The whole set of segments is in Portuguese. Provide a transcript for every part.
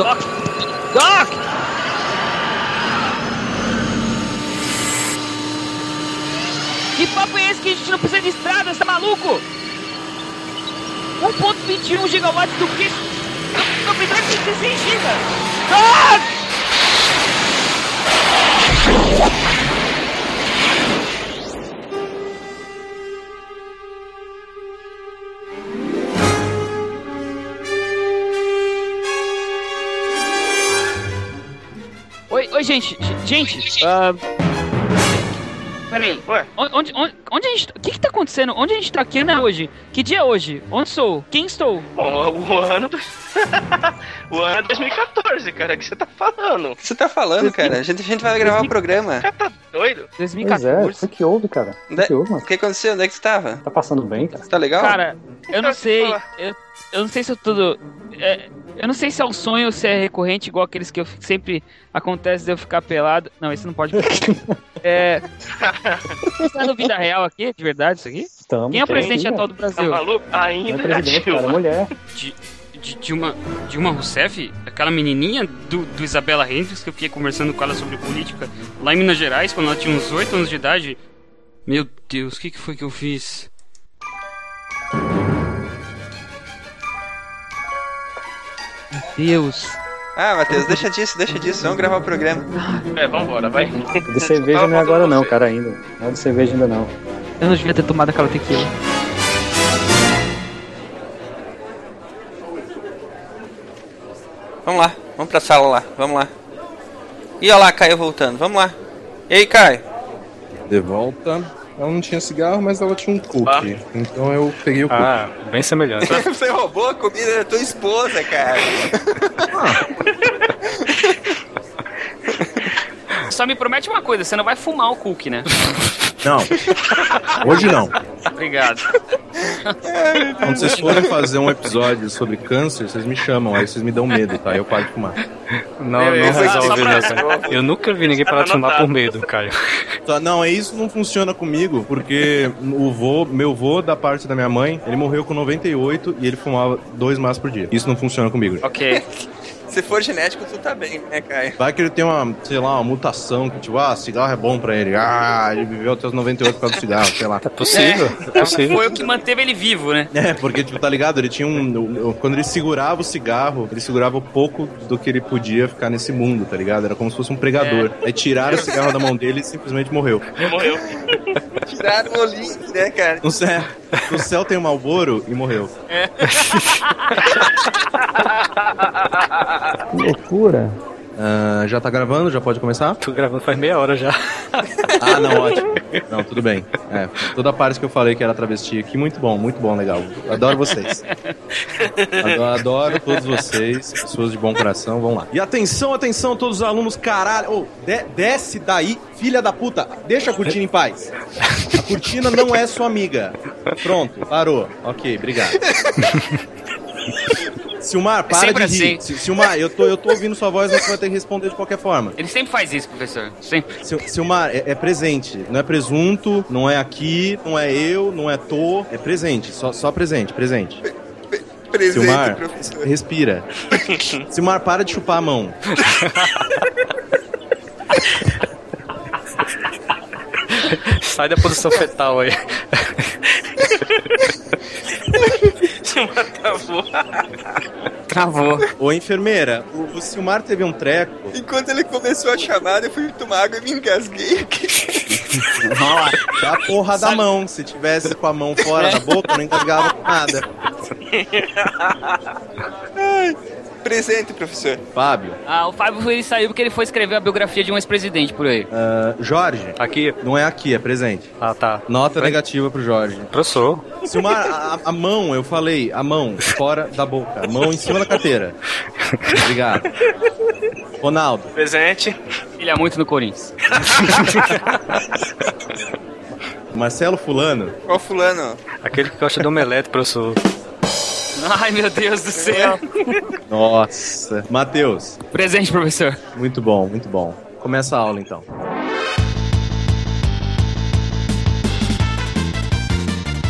Doc! Doc! Que papo é esse que a gente não precisa de estrada, você tá maluco? 1.21 gigawatts do que? Não precisa de 16 gigas! Doc! Gente, gente, ah, Peraí, Ué? onde, onde, onde a gente. O que que tá acontecendo? Onde a gente tá aqui, né, hoje? Que dia é hoje? Onde sou? Quem estou? Bom, o ano. do- o ano é 2014, cara. O que você tá falando? O que você tá falando, cara? A gente, a gente vai gravar o programa. Cara, tá doido? Pois é, 2014. o que houve, cara? O que houve, O mano? que aconteceu? Onde é que você tava? Tá passando bem, cara? Tá legal? Cara, eu não sei. Eu, eu não sei se eu tudo. é, eu não sei se é um sonho ou se é recorrente, igual aqueles que eu fico- sempre acontece de eu ficar pelado. Não, isso não pode. é. Você está no vida real aqui? De verdade, isso aqui? Estamos. Quem é o presidente aqui, atual do Tá Brasil? maluco? Não é Ainda é presidente, cara, é Dilma. mulher. De, de Dilma, Dilma Rousseff, aquela menininha do, do Isabela Hendricks, que eu fiquei conversando com ela sobre política lá em Minas Gerais, quando ela tinha uns 8 anos de idade. Meu Deus, o que, que foi que eu fiz? Deus. Ah, Matheus, deixa disso, deixa disso. Vamos gravar o programa. É, vambora, vai. De cerveja não é agora não, cara, ainda. Não é de cerveja ainda não. Eu não devia ter tomado aquela tequila. Vamos lá, vamos pra sala lá, vamos lá. E olha lá, Caio voltando, vamos lá. E aí, Caio? De volta. Ela não tinha cigarro, mas ela tinha um cookie. Ah. Então eu peguei o cookie. Ah, bem semelhante. Você roubou a comida da tua esposa, cara. Só me promete uma coisa, você não vai fumar o cookie, né? Não. Hoje não. Obrigado. Quando vocês forem fazer um episódio sobre câncer, vocês me chamam, aí vocês me dão medo, tá? Eu paro de fumar. Não, não Beleza, resolve, né, cara? Eu nunca vi ninguém parar de fumar por medo, Caio. Tá, Não, é isso não funciona comigo, porque o vô, meu vô da parte da minha mãe, ele morreu com 98 e ele fumava dois maços por dia. Isso não funciona comigo. Ok. Se for genético, tu tá bem, né, Caio? Vai que ele tem uma, sei lá, uma mutação que tipo, ah, cigarro é bom pra ele. Ah, ele viveu até os 98 por causa do cigarro, sei lá. É possível, é possível. Foi o que manteve ele vivo, né? É, porque, tipo, tá ligado? Ele tinha um. o- o- Quando ele segurava o cigarro, ele segurava o pouco do que ele podia ficar nesse mundo, tá ligado? Era como se fosse um pregador. Aí tiraram o cigarro da mão dele e simplesmente morreu. Ele morreu. Tiraram o link, né, cara? No céu, no céu tem um Malboro e morreu. Que loucura. Ah, já tá gravando? Já pode começar? Tô gravando faz meia hora já. Ah, não, ótimo. Não, tudo bem. É, toda a parte que eu falei que era travesti aqui, muito bom, muito bom, legal. Adoro vocês. Adoro, adoro todos vocês, pessoas de bom coração, vamos lá. E atenção, atenção, todos os alunos, caralho. Ô, de- desce daí, filha da puta. Deixa a cortina em paz. A cortina não é sua amiga. Pronto, parou. Ok, obrigado. Silmar, para de sempre rir. assim. Si- Silmar, eu tô, eu tô ouvindo sua voz, mas você vai ter que responder de qualquer forma. Ele sempre faz isso, professor. Sempre. Sil- Silmar, é, é presente. Não é presunto, não é aqui, não é eu, não é tô. É presente, só, só presente, presente. Presente, Silmar, professor. respira. Silmar, para de chupar a mão. Sai da posição fetal aí. Travou. Ô, enfermeira, o, o Silmar teve um treco. Enquanto ele começou a chamada, eu fui tomar água e me engasguei. É a porra da mão. Se tivesse com a mão fora da boca, não engasgava com nada. Presente, professor. Fábio, Ah, o Fábio ele saiu porque ele foi escrever a biografia de um ex-presidente por aí. ah, Jorge, Aqui. não é aqui, é presente. Ah, tá. Nota negativa pro Jorge. Professor. Silmar, a, a mão, eu falei, a mão fora da boca, a mão em cima da carteira. Obrigado. Ronaldo, Presente. Ele é muito no Corinthians. Marcelo Fulano, Qual fulano? Aquele que gosta de omelete, professor. Ai, meu Deus do céu. nossa. Matheus, Presente, professor. muito bom, muito bom. Começa a aula então.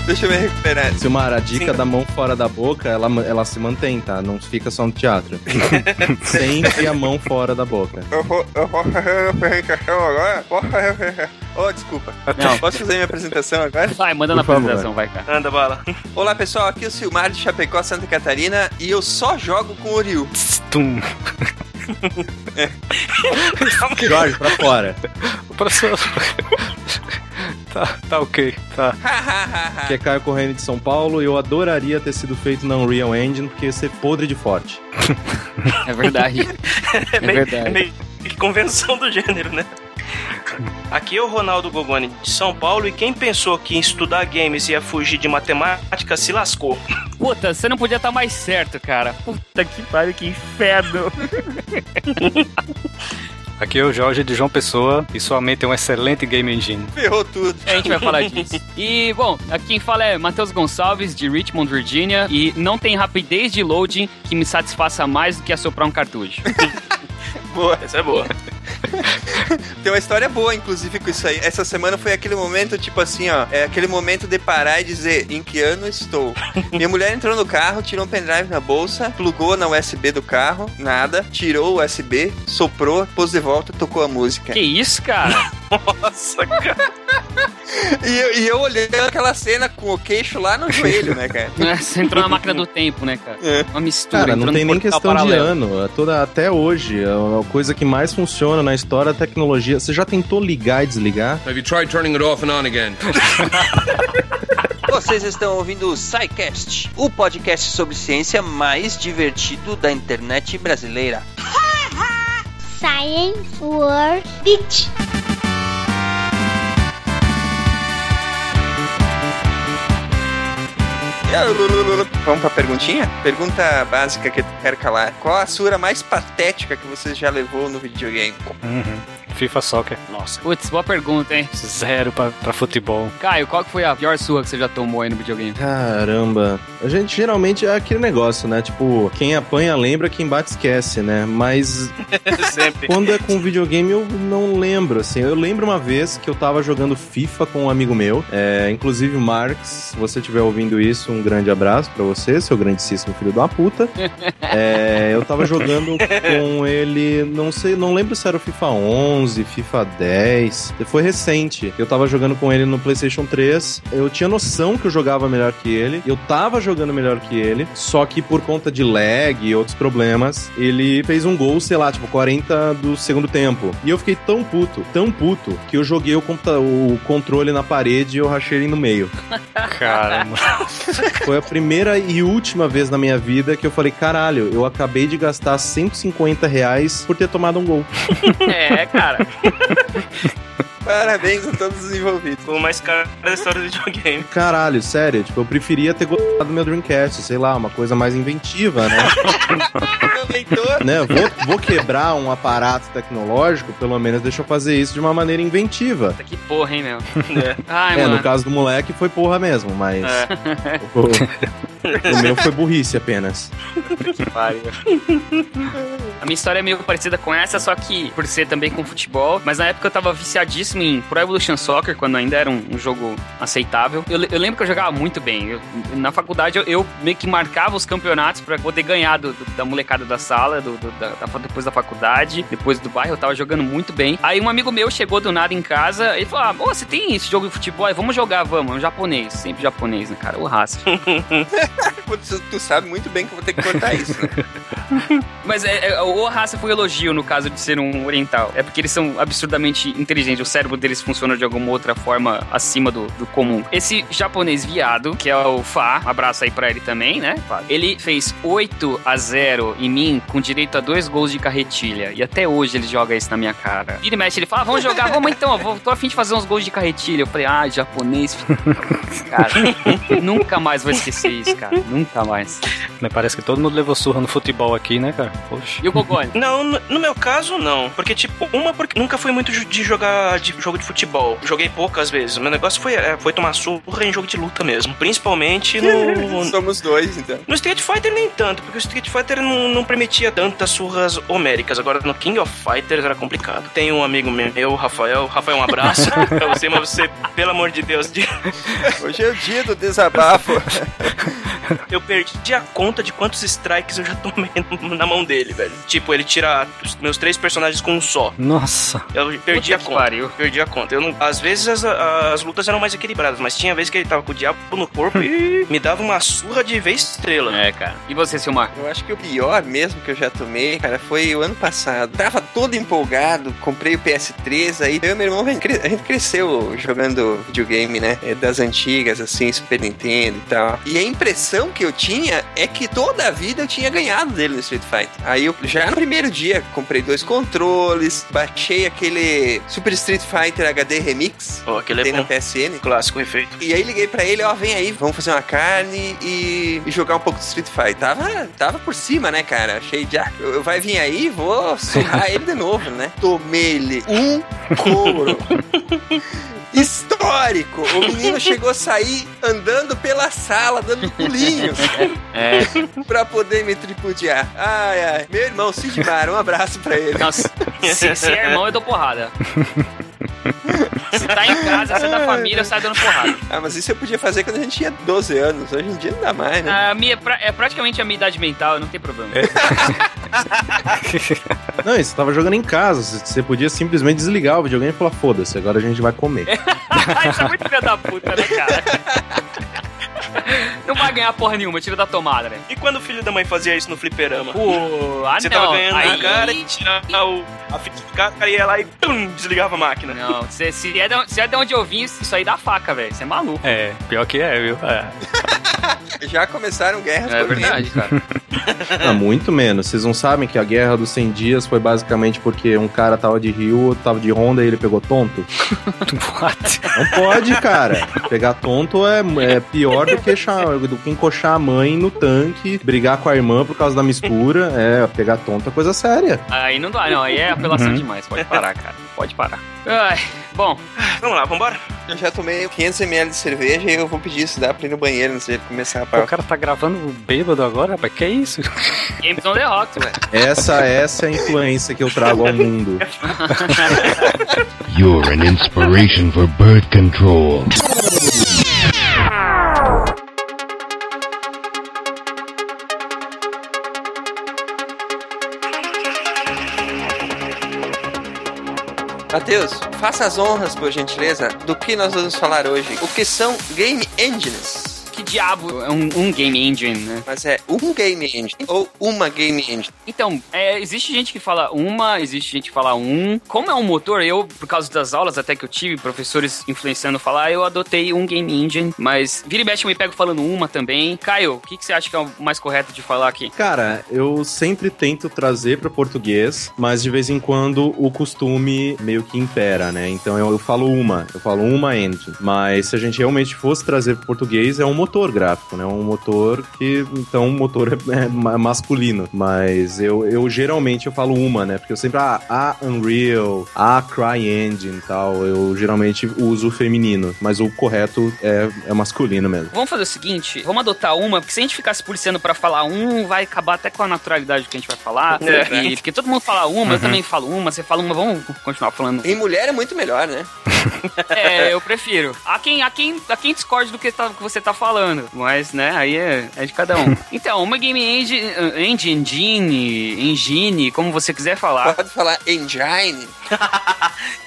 Deixa eu me recuperar. Silmar, a dica da mão fora da boca, ela, ela se mantém, tá? Não fica só no teatro. Sempre a mão fora da boca. Eu vou, eu vou fazer a apresentação agora? Posso fazer? Oh, desculpa. Não. Posso fazer minha apresentação agora? Vai, manda na apresentação, vai, cara. Anda, bala. Olá, pessoal. Aqui é o Silmar de Chapecó, Santa Catarina. E eu só jogo com o Ryu. Tum. Jorge, pra fora. Tá, tá ok. Tá. Que é Caio Corrêa de São Paulo. Eu adoraria ter sido feito na Unreal Engine, porque ia ser podre de forte. É verdade. É É meio, verdade. é meio convenção do gênero, né? Aqui é o Ronaldo Gogoni de São Paulo e quem pensou que em estudar games ia fugir de matemática se lascou. Puta, você não podia estar mais certo, cara. Puta que pariu, que inferno. Aqui é o Jorge de João Pessoa e sua mente é um excelente game engine. Ferrou tudo. A gente vai falar disso. E, bom, aqui quem fala é Matheus Gonçalves, de Richmond, Virginia. E não tem rapidez de loading que me satisfaça mais do que assoprar um cartucho. Boa. Essa é boa. Tem uma história boa, inclusive, com isso aí. Essa semana foi aquele momento, tipo assim, ó. É aquele momento de parar e dizer em que ano estou. Minha mulher entrou no carro, tirou um pendrive na bolsa, plugou na USB do carro, nada, tirou o USB, soprou, pôs de volta, tocou a música. que isso, cara? Nossa, cara. E eu, e eu olhei aquela cena com o queixo lá no joelho, né, cara? Você entrou na máquina do tempo, né, cara? É. Uma mistura. Cara, não tem nem questão de paralelo. ano. É toda, até hoje, é a coisa que mais funciona na história da tecnologia. Você já tentou ligar e desligar? Have you tried turning it off and on again? Vocês estão ouvindo o SciCast, o podcast sobre ciência mais divertido da internet brasileira. Science World Beach. Vamos pra perguntinha? Pergunta básica que eu quero calar. Qual a sura mais patética que você já levou no videogame? Uhum. FIFA Soccer. Nossa. Putz, boa pergunta, hein? Zero pra, pra futebol. Caio, qual que foi a pior sua que você já tomou aí no videogame? Caramba. A gente geralmente é aquele negócio, né? Tipo, quem apanha lembra, quem bate esquece, né? Mas Sempre. quando é com videogame eu não lembro, assim. Eu lembro uma vez que eu tava jogando FIFA com um amigo meu, é, inclusive o Marx, se você estiver ouvindo isso, um grande abraço pra você, seu grandíssimo filho da puta. É, eu tava jogando com ele, não sei, não lembro se era o FIFA 11, FIFA 10, foi recente. Eu tava jogando com ele no PlayStation 3, eu tinha noção que eu jogava melhor que ele, eu tava jogando melhor que ele, só que por conta de lag e outros problemas, ele fez um gol, sei lá, tipo 40 do segundo tempo. E eu fiquei tão puto, tão puto, que eu joguei o, o controle na parede e eu rachei ele no meio. Caramba. Foi a primeira e última vez na minha vida que eu falei, caralho, eu acabei de gastar 150 reais por ter tomado um gol. É, cara. Parabéns a todos os envolvidos. O mais caro da história do videogame. Caralho, sério, tipo, eu preferia ter gostado do meu Dreamcast, sei lá, uma coisa mais inventiva, né? Né? Vou, vou quebrar um aparato tecnológico, pelo menos deixa eu fazer isso de uma maneira inventiva. Puta, que porra, hein, meu? É. Ai, É, mano. no caso do moleque foi porra mesmo, mas É. o, o meu foi burrice apenas. A minha história é meio parecida com essa, só que por ser também com futebol. Mas na época eu tava viciadíssimo em Pro Evolution Soccer, quando ainda era um, um jogo aceitável. Eu, eu lembro que eu jogava muito bem. Eu- na faculdade eu, eu meio que marcava os campeonatos pra poder ganhar do- do- da molecada da sala, do, da- da- depois da faculdade, depois do bairro. Eu tava jogando muito bem. Aí um amigo meu chegou do nada em casa e falou: Ah, você tem esse jogo de futebol? Aí, Vamos jogar, vamos. É um japonês, sempre japonês, né, cara? O raça. Tu sabe muito bem que eu vou ter que cortar isso, né? Mas é, é, o raça foi elogio no caso de ser um oriental. É porque eles são absurdamente inteligentes. O cérebro deles funciona de alguma outra forma acima do, do comum. Esse japonês viado, que é o Fá, abraço aí pra ele também, né? Fá? Ele fez 8 a 0 em mim com direito a dois gols de carretilha. E até hoje ele joga isso na minha cara. Vira e mexe, ele fala: "Ah, vamos jogar, vamos então, eu tô afim de fazer uns gols de carretilha. Eu falei, ah, japonês. cara, nunca mais vou esquecer isso, cara. Nunca mais. Mas Parece que todo mundo levou surra no futebol aqui, né, cara? Poxa. E eu Não, no, meu caso, não. Porque, tipo, uma, porque nunca fui muito de jogar de jogo de futebol. Joguei poucas vezes. O meu negócio foi, é, foi tomar surra em jogo de luta mesmo. Principalmente no. Somos dois, então. No Street Fighter nem tanto, porque o Street Fighter não, não permitia tantas surras homéricas. Agora no King of Fighters era complicado. Tem um amigo meu, Rafael. Rafael, um abraço pra você, mas você, pelo amor de Deus, de- Hoje é o dia do desabafo. eu perdi a conta de quantos strikes eu já tomei na mão dele, velho. Tipo, ele tira os meus três personagens com um só. Nossa. Eu perdi Puta a conta. pariu. Perdi a conta. Eu não, às vezes as, as lutas eram mais equilibradas, mas tinha vezes que ele tava com o diabo no corpo e me dava uma surra de vez estrela. É, cara. E você, Silmar? Eu acho que o pior mesmo que eu já tomei, cara, foi o ano passado. Tava todo empolgado, comprei o PS3, aí eu e meu irmão, a gente cre- a gente cresceu jogando videogame, né? É, Das antigas, assim, Super Nintendo e tal. E a impressão que eu tinha é que toda a vida eu tinha ganhado dele no Street Fighter. Aí eu, já no primeiro dia, comprei dois controles, baixei aquele Super Street Fighter HD Remix, Pô, aquele tem é na bom. PSN. Clássico efeito. E aí liguei pra ele, ó, vem aí, vamos fazer uma carne e, e jogar um pouco de Street Fighter. Tava, tava por cima, né, cara? Achei, já, eu- vai vir aí, vou surrar ele de novo, né? Tomei-lhe um couro. Histórico! O menino chegou a sair andando pela sala, dando pulinhos É. pra poder me tripudiar. Ai, ai. Meu irmão, Sidmar, um abraço pra ele. Nossa, se, se é irmão, eu dou porrada. Se tá em casa, se é da família, eu saio dando porrada. Ah, mas isso eu podia fazer quando a gente tinha 12 anos. Hoje em dia não dá mais, né? A minha, é é praticamente a minha idade mental, não tem problema. Não, e você tava jogando em casa. Você você podia simplesmente desligar o videogame e falar: foda-se, agora a gente vai comer. Isso é muito filho da puta, né, cara? Não vai ganhar porra nenhuma, tira da tomada, né? E quando o filho da mãe fazia isso no fliperama? Pô, ah Você não. tava ganhando aí... o cara e tirava o, a fita de cara, cara ia lá e pum, desligava a máquina. Não, se, se, é de, se é de onde eu vim, isso aí dá faca, velho. Você é maluco. É, pior que é, viu? É. Já começaram guerras É por verdade, cara. Ah, muito menos. Vocês não sabem que a guerra dos 100 dias foi basicamente porque um cara tava de Rio, outro tava de Honda e ele pegou tonto? What? Não pode, cara. Pegar tonto é, é pior do que, cha- do que encoxar a mãe no tanque, brigar com a irmã por causa da mistura. É, pegar tonto é coisa séria. Aí não dá, não. Aí é apelação Uhum. demais. Pode parar, cara. Pode parar. Ai, bom, Vamos lá, vambora? Eu já tomei 500ml de cerveja e eu vou pedir isso dá pra ir no banheiro antes de começar a pau. o cara tá gravando bêbado agora, rapaz. Que isso? Games on the Rocks, velho. Essa, essa é a influência que eu trago ao mundo. You're an inspiration for birth control. Matheus, faça as honras, por gentileza, do que nós vamos falar hoje. O que são game engines? Que diabo é um, um game engine, né? Mas é um game engine ou uma game engine? Então, é, existe gente que fala uma, existe gente que fala um. Como é um motor, eu, por causa das aulas até que eu tive, professores influenciando falar, eu adotei um game engine, mas vira e mexe eu me pego falando uma também. Caio, o que, que você acha que é o mais correto de falar aqui? Cara, eu sempre tento trazer para português, mas de vez em quando o costume meio que impera, né? Então eu, eu falo uma, eu falo uma engine. Mas se a gente realmente fosse trazer para português, é um motor gráfico, né? Um motor que, então, o motor é, é ma- masculino. Mas eu, eu geralmente eu falo uma, né? Porque eu sempre, ah, a Unreal, a CryEngine e tal, eu geralmente uso o feminino. Mas o correto é, é masculino mesmo. Vamos fazer o seguinte, vamos adotar uma, porque se a gente ficar se policiando pra falar um, vai acabar até com a naturalidade do que a gente vai falar. É. E, porque todo mundo fala uma, eu também falo uma, você fala uma, vamos continuar falando. Em mulher é muito melhor, né? É, eu prefiro. Há quem, há quem, há quem discorde do que, tá- que você tá falando, mas, né, aí é, é de cada um. Então, uma game engine, engine, engine, engine, como você quiser falar. Pode falar engine.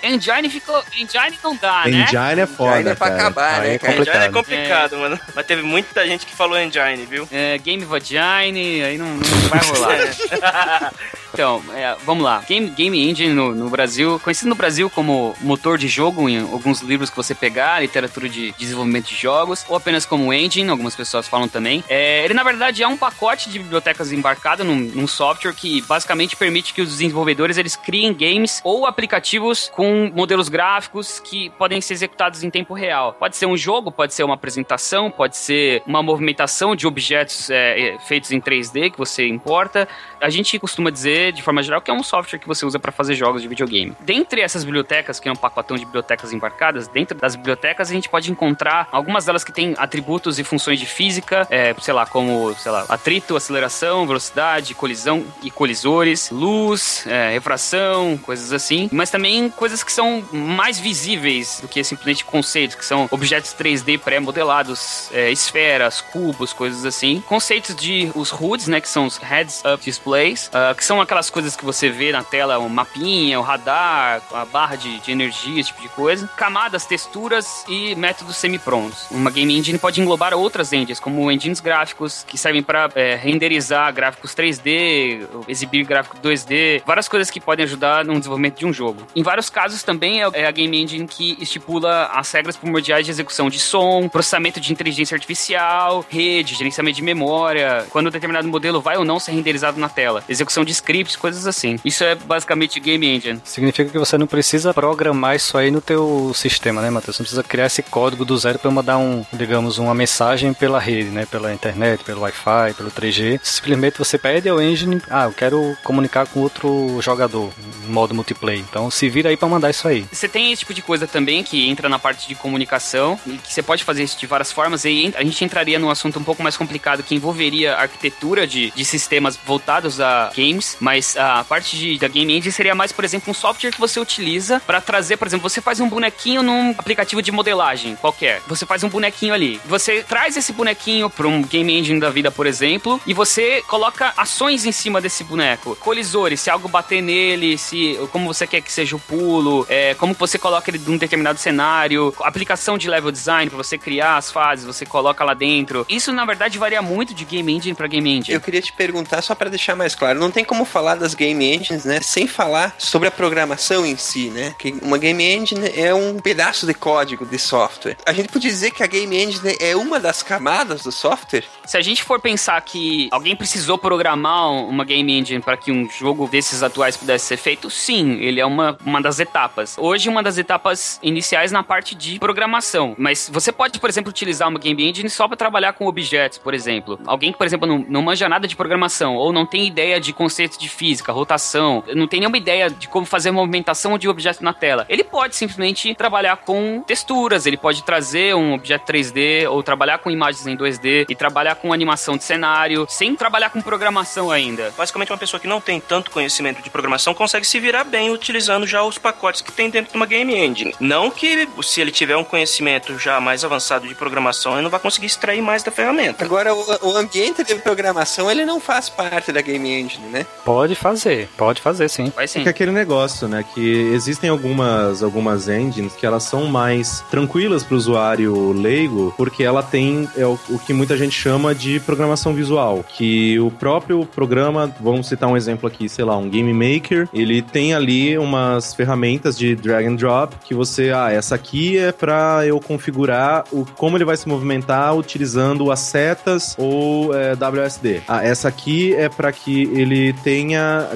Engine ficou, engine não dá, né? Engine é foda, Engine é pra cara. acabar, Aí né, é cara? Engine é complicado. complicado, mano. Mas teve muita gente que falou engine, viu? É, Game Vagine, aí não, não vai rolar. Então, é, vamos lá. Game, game Engine no, no Brasil, conhecido no Brasil como motor de jogo em alguns livros que você pegar, literatura de desenvolvimento de jogos, ou apenas como engine, algumas pessoas falam também. É, ele, na verdade, é um pacote de bibliotecas embarcado num, num software que basicamente permite que os desenvolvedores eles criem games ou aplicativos com modelos gráficos que podem ser executados em tempo real. Pode ser um jogo, pode ser uma apresentação, pode ser uma movimentação de objetos é, é, feitos em 3D que você importa. A gente costuma dizer de forma geral, que é um software que você usa para fazer jogos de videogame. Dentre essas bibliotecas, que é um pacotão de bibliotecas embarcadas, dentro das bibliotecas a gente pode encontrar algumas delas que têm atributos e funções de física, é, sei lá, como, sei lá, atrito, aceleração, velocidade, colisão e colisores, luz, é, refração, coisas assim, mas também coisas que são mais visíveis do que simplesmente conceitos, que são objetos 3D pré-modelados, é, esferas, cubos, coisas assim. Conceitos de os HUDs, né, que são os Heads Up Displays, uh, que são aquelas coisas que você vê na tela, o mapinha, o radar, a barra de, de energia, esse tipo de coisa. Camadas, texturas e métodos semi-prontos. Uma game engine pode englobar outras engines, como engines gráficos, que servem para é, renderizar gráficos 3D, exibir gráfico 2D, várias coisas que podem ajudar no desenvolvimento de um jogo. Em vários casos também é, é a game engine que estipula as regras primordiais de execução de som, processamento de inteligência artificial, rede, gerenciamento de memória, quando um determinado modelo vai ou não ser renderizado na tela, execução de scripts, coisas assim. Isso é basicamente game engine. Significa que você não precisa programar isso aí no teu sistema, né, Matheus? Você não precisa criar esse código do zero para mandar um, digamos, uma mensagem pela rede, né, pela internet, pelo Wi-Fi, pelo 3G. Simplesmente você pede ao engine, ah, eu quero comunicar com outro jogador, modo multiplayer. Então se vira aí para mandar isso aí. Você tem esse tipo de coisa também que entra na parte de comunicação e que você pode fazer isso de várias formas. E a gente entraria num assunto um pouco mais complicado que envolveria arquitetura de, de sistemas voltados a games, mas a parte de, da game engine seria mais, por exemplo, um software que você utiliza para trazer, por exemplo, você faz um bonequinho num aplicativo de modelagem qualquer. Você faz um bonequinho ali. Você traz esse bonequinho para um game engine da vida, por exemplo, e você coloca ações em cima desse boneco. Colisores, se algo bater nele, se como você quer que seja o pulo, é, como você coloca ele num determinado cenário, aplicação de level design para você criar as fases, você coloca lá dentro. Isso na verdade varia muito de game engine para game engine. Eu queria te perguntar só para deixar mais claro, não tem como falar das game engines, né, sem falar sobre a programação em si, né? Que uma game engine é um pedaço de código de software. A gente pode dizer que a game engine é uma das camadas do software? Se a gente for pensar que alguém precisou programar uma game engine para que um jogo desses atuais pudesse ser feito, sim, ele é uma, uma das etapas. Hoje, uma das etapas iniciais na parte de programação. Mas você pode, por exemplo, utilizar uma game engine só para trabalhar com objetos, por exemplo. Alguém que, por exemplo, não, não manja nada de programação ou não tem ideia de conceitos de física, rotação, não tem nenhuma ideia de como fazer movimentação de objeto na tela. Ele pode simplesmente trabalhar com texturas, ele pode trazer um objeto 3D ou trabalhar com imagens em 2D e trabalhar com animação de cenário, sem trabalhar com programação ainda. Basicamente, uma pessoa que não tem tanto conhecimento de programação consegue se virar bem utilizando já os pacotes que tem dentro de uma game engine. Não que se ele tiver um conhecimento já mais avançado de programação, ele não vai conseguir extrair mais da ferramenta. Agora, o, o ambiente de programação, ele não faz parte da game engine, né? Pode fazer, pode fazer sim. Vai sim. É que aquele negócio, né? Que existem algumas, algumas engines que elas são mais tranquilas para o usuário leigo, porque ela tem é o, o que muita gente chama de programação visual. Que o próprio programa, vamos citar um exemplo aqui, sei lá, um Game Maker, ele tem ali umas ferramentas de drag and drop que você, ah, essa aqui é para eu configurar o como ele vai se movimentar utilizando as setas ou é, WSD. Ah, essa aqui é para que ele tenha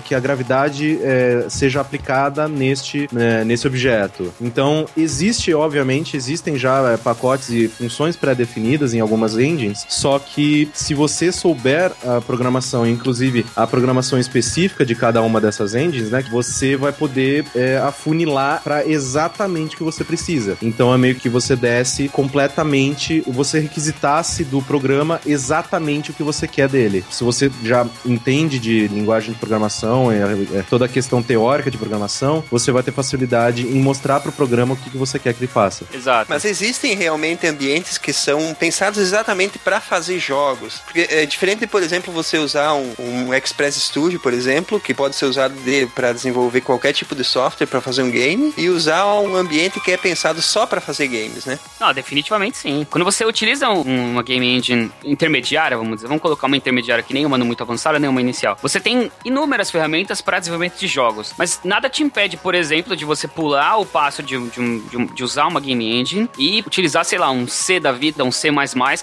que a gravidade é, seja aplicada neste né, nesse objeto. Então existe, obviamente, existem já é, pacotes e funções pré-definidas em algumas engines. Só que se você souber a programação, inclusive a programação específica de cada uma dessas engines, né, você vai poder é, afunilar para exatamente o que você precisa. Então é meio que você desse completamente, você requisitasse do programa exatamente o que você quer dele. Se você já entende de linguagem de programação, é, é, toda a questão teórica de programação, você vai ter facilidade em mostrar para o programa o que, que você quer que ele faça. Exato. Mas existem realmente ambientes que são pensados exatamente para fazer jogos. Porque é diferente, por exemplo, você usar um, um Express Studio, por exemplo, que pode ser usado de, para desenvolver qualquer tipo de software para fazer um game, e usar um ambiente que é pensado só para fazer games, né? Não, definitivamente sim. Quando você utiliza um- uma game engine intermediária, vamos dizer, vamos colocar uma intermediária que nem uma não muito avançada, nem uma inicial. Você tem inúmeras ferramentas para desenvolvimento de jogos, mas nada te impede, por exemplo, de você pular o passo de, um- de um- de usar uma game engine e utilizar, sei lá, um C da vida, um C++,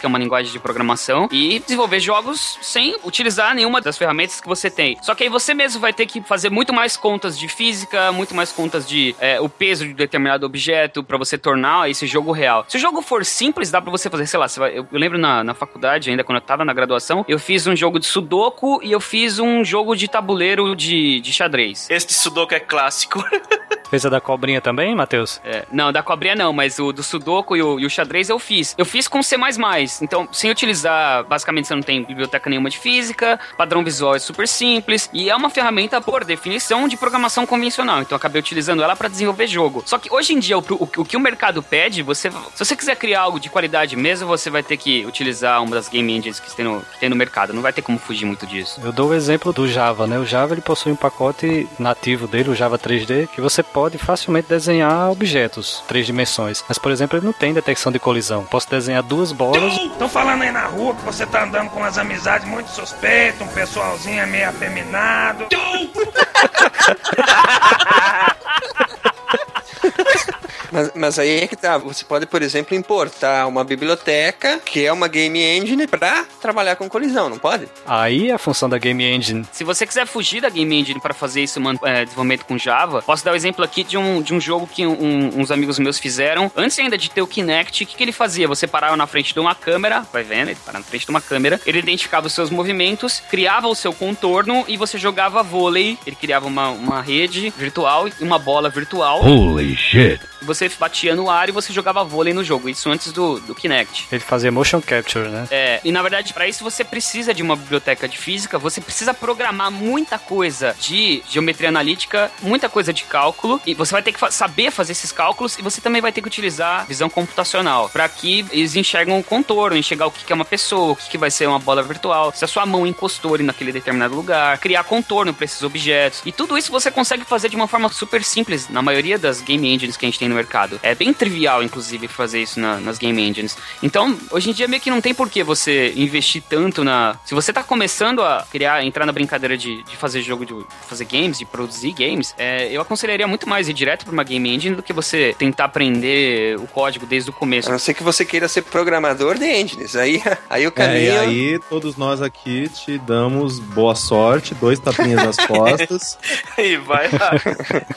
que é uma linguagem de programação, e desenvolver jogos sem utilizar nenhuma das ferramentas que você tem. Só que aí você mesmo vai ter que fazer muito mais contas de física, muito mais contas de é, o peso de determinado objeto para você tornar esse jogo real. Se o jogo for simples, dá para você fazer, sei lá, vai- eu, eu lembro na, na faculdade, ainda quando eu tava na graduação, eu fiz um jogo de sudoku e eu fiz um jogo de tabuleiro de, de xadrez. Esse de Sudoku é clássico. Fez a da cobrinha também, Matheus? É, não, da cobrinha não, mas o do Sudoku e o, e o xadrez eu fiz. Eu fiz com C++, então sem utilizar, basicamente você não tem biblioteca nenhuma de física, padrão visual é super simples, e é uma ferramenta, por definição, de programação convencional, então acabei utilizando ela para desenvolver jogo. Só que hoje em dia, o, o, o, que o mercado pede, você, se você quiser criar algo de qualidade mesmo, você vai ter que utilizar uma das game engines que tem no, que tem no mercado, não vai ter como fugir muito disso. Eu dou o exemplo do Java, né? O Java ele possui um pacote nativo dele, o Java 3D, que você pode facilmente desenhar objetos, três dimensões. Mas, por exemplo, ele não tem detecção de colisão. Posso desenhar duas bolas. Tô falando aí na rua que você tá andando com umas amizades muito suspeitas, um pessoalzinho meio afeminado. Mas, mas aí é que tá. Você pode, por exemplo, importar uma biblioteca que é uma game engine pra trabalhar com colisão, não pode? Aí é a função da game engine. Se você quiser fugir da game engine para fazer isso, mano, é, desenvolvimento com Java, posso dar o um exemplo aqui de um, de um jogo que um, uns amigos meus fizeram. Antes ainda de ter o Kinect, o que, que ele fazia? Você parava na frente de uma câmera, vai vendo, ele parava na frente de uma câmera, ele identificava os seus movimentos, criava o seu contorno e você jogava vôlei. Ele criava uma, uma rede virtual e uma bola virtual. Holy shit! Você batia no ar e você jogava vôlei no jogo. Isso antes do, do Kinect. Ele fazia motion capture, né? É, e na verdade, para isso você precisa de uma biblioteca de física, você precisa programar muita coisa de geometria analítica, muita coisa de cálculo, e você vai ter que fa saber fazer esses cálculos, e você também vai ter que utilizar visão computacional, para que eles enxergam o contorno, enxergar o que é uma pessoa, o que vai ser uma bola virtual, se a sua mão encostou ali naquele determinado lugar, criar contorno para esses objetos. E tudo isso você consegue fazer de uma forma super simples na maioria das game engines que a gente tem no mercado. É bem trivial, inclusive, fazer isso na, nas game engines. Então, hoje em dia meio que não tem por que você investir tanto na. Se você tá começando a criar, entrar na brincadeira de, de fazer jogo, de fazer games, de produzir games, é, eu aconselharia muito mais ir direto pra uma game engine do que você tentar aprender o código desde o começo. A não ser que você queira ser programador de engines. Aí, aí o caminho. É, e aí todos nós aqui te damos boa sorte, dois tapinhas nas costas. e vai lá.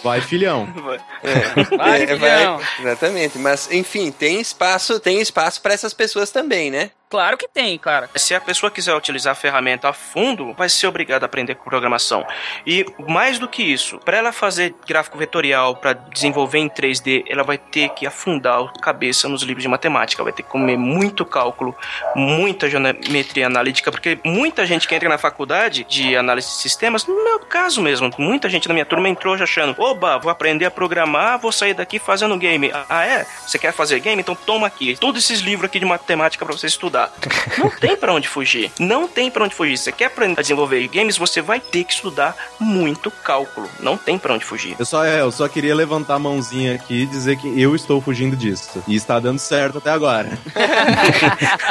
Vai, filhão. Vai. É. Vai, É, filhão. Exatamente. Mas, enfim, tem espaço, tem espaço para essas pessoas também, né? Claro que tem, cara. Se a pessoa quiser utilizar a ferramenta a fundo, vai ser obrigada a aprender com programação. E mais do que isso, para ela fazer gráfico vetorial, para desenvolver em 3D, ela vai ter que afundar a cabeça nos livros de matemática, vai ter que comer muito cálculo, muita geometria analítica, porque muita gente que entra na faculdade de análise de sistemas, no meu caso mesmo, muita gente na minha turma entrou já achando: oba, vou aprender a programar, vou sair daqui fazendo game. Ah, é? Você quer fazer game? Então toma aqui, todos esses livros aqui de matemática para você estudar. Não tem para onde fugir. Não tem para onde fugir. Você quer aprender a desenvolver games, você vai ter que estudar muito cálculo. Não tem para onde fugir. Eu só, é, eu só queria levantar a mãozinha aqui e dizer que eu estou fugindo disso. E está dando certo até agora.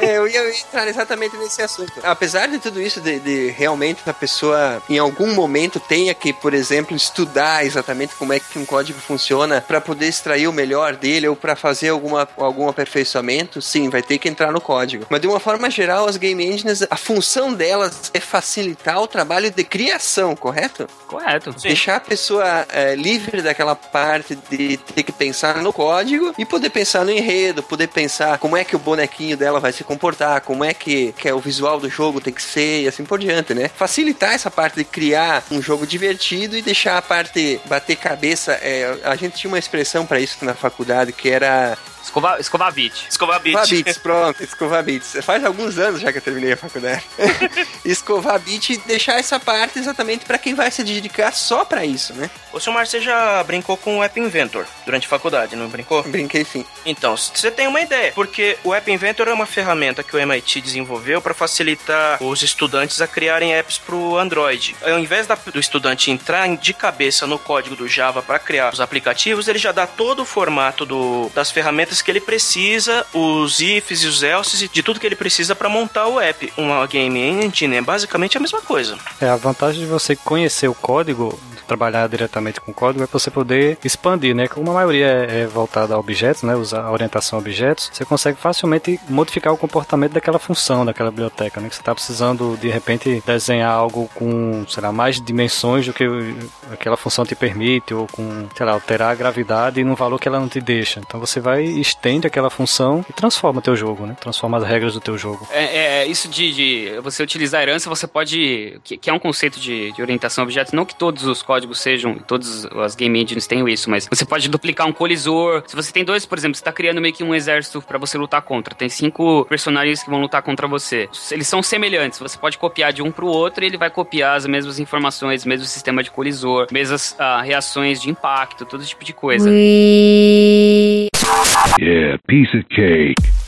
É, eu ia entrar exatamente nesse assunto. Apesar de tudo isso, de, de realmente a pessoa em algum momento tenha que, por exemplo, estudar exatamente como é que um código funciona para poder extrair o melhor dele ou para fazer alguma, algum aperfeiçoamento, sim, vai ter que entrar no código. Mas de uma forma geral, as game engines, a função delas é facilitar o trabalho de criação, correto? Correto. Deixar a pessoa é, livre daquela parte de ter que pensar no código e poder pensar no enredo, poder pensar como é que o bonequinho dela vai se comportar, como é que, que é o visual do jogo tem que ser e assim por diante, né? Facilitar essa parte de criar um jogo divertido e deixar a parte bater cabeça. É, a gente tinha uma expressão para isso na faculdade que era Escovar, escovar bit. Escovar bit. Escovar bits, pronto, escovar bits. Faz alguns anos já que eu terminei a faculdade. escovar bit e deixar essa parte exatamente para quem vai se dedicar só para isso, né? Ô, Silmar, você já brincou com o App Inventor durante a faculdade, não brincou? Brinquei sim. Então, você tem uma ideia, porque o App Inventor é uma ferramenta que o MIT desenvolveu para facilitar os estudantes a criarem apps pro Android. Ao invés da, do estudante entrar de cabeça no código do Java para criar os aplicativos, ele já dá todo o formato do, das ferramentas que ele precisa, os ifs e os elses e de tudo que ele precisa para montar o app. Uma game engine é basicamente a mesma coisa. É, a vantagem de você conhecer o código trabalhar diretamente com código é você poder expandir, né? Como a maioria é, é voltada a objetos, né? Usar a orientação a objetos, você consegue facilmente modificar o comportamento daquela função, daquela biblioteca, né? Que você está precisando de repente desenhar algo com, sei lá, mais dimensões do que aquela função te permite, ou com, sei lá, alterar a gravidade num valor que ela não te deixa. Então você vai estende aquela função e transforma o teu jogo, né? Transforma as regras do teu jogo. É, é isso de, de, você utilizar herança, você pode. Que, que é um conceito de, de, orientação a objetos. Não que todos os códigos sejam, todas as game engines tenham isso, mas você pode duplicar um colisor. Se você tem dois, por exemplo, você está criando meio que um exército para você lutar contra. Tem cinco personagens que vão lutar contra você. Eles são semelhantes. Você pode copiar de um pro outro e ele vai copiar as mesmas informações, mesmo sistema de colisor, mesmas uh, reações de impacto, todo tipo de coisa. Yeah, piece of cake.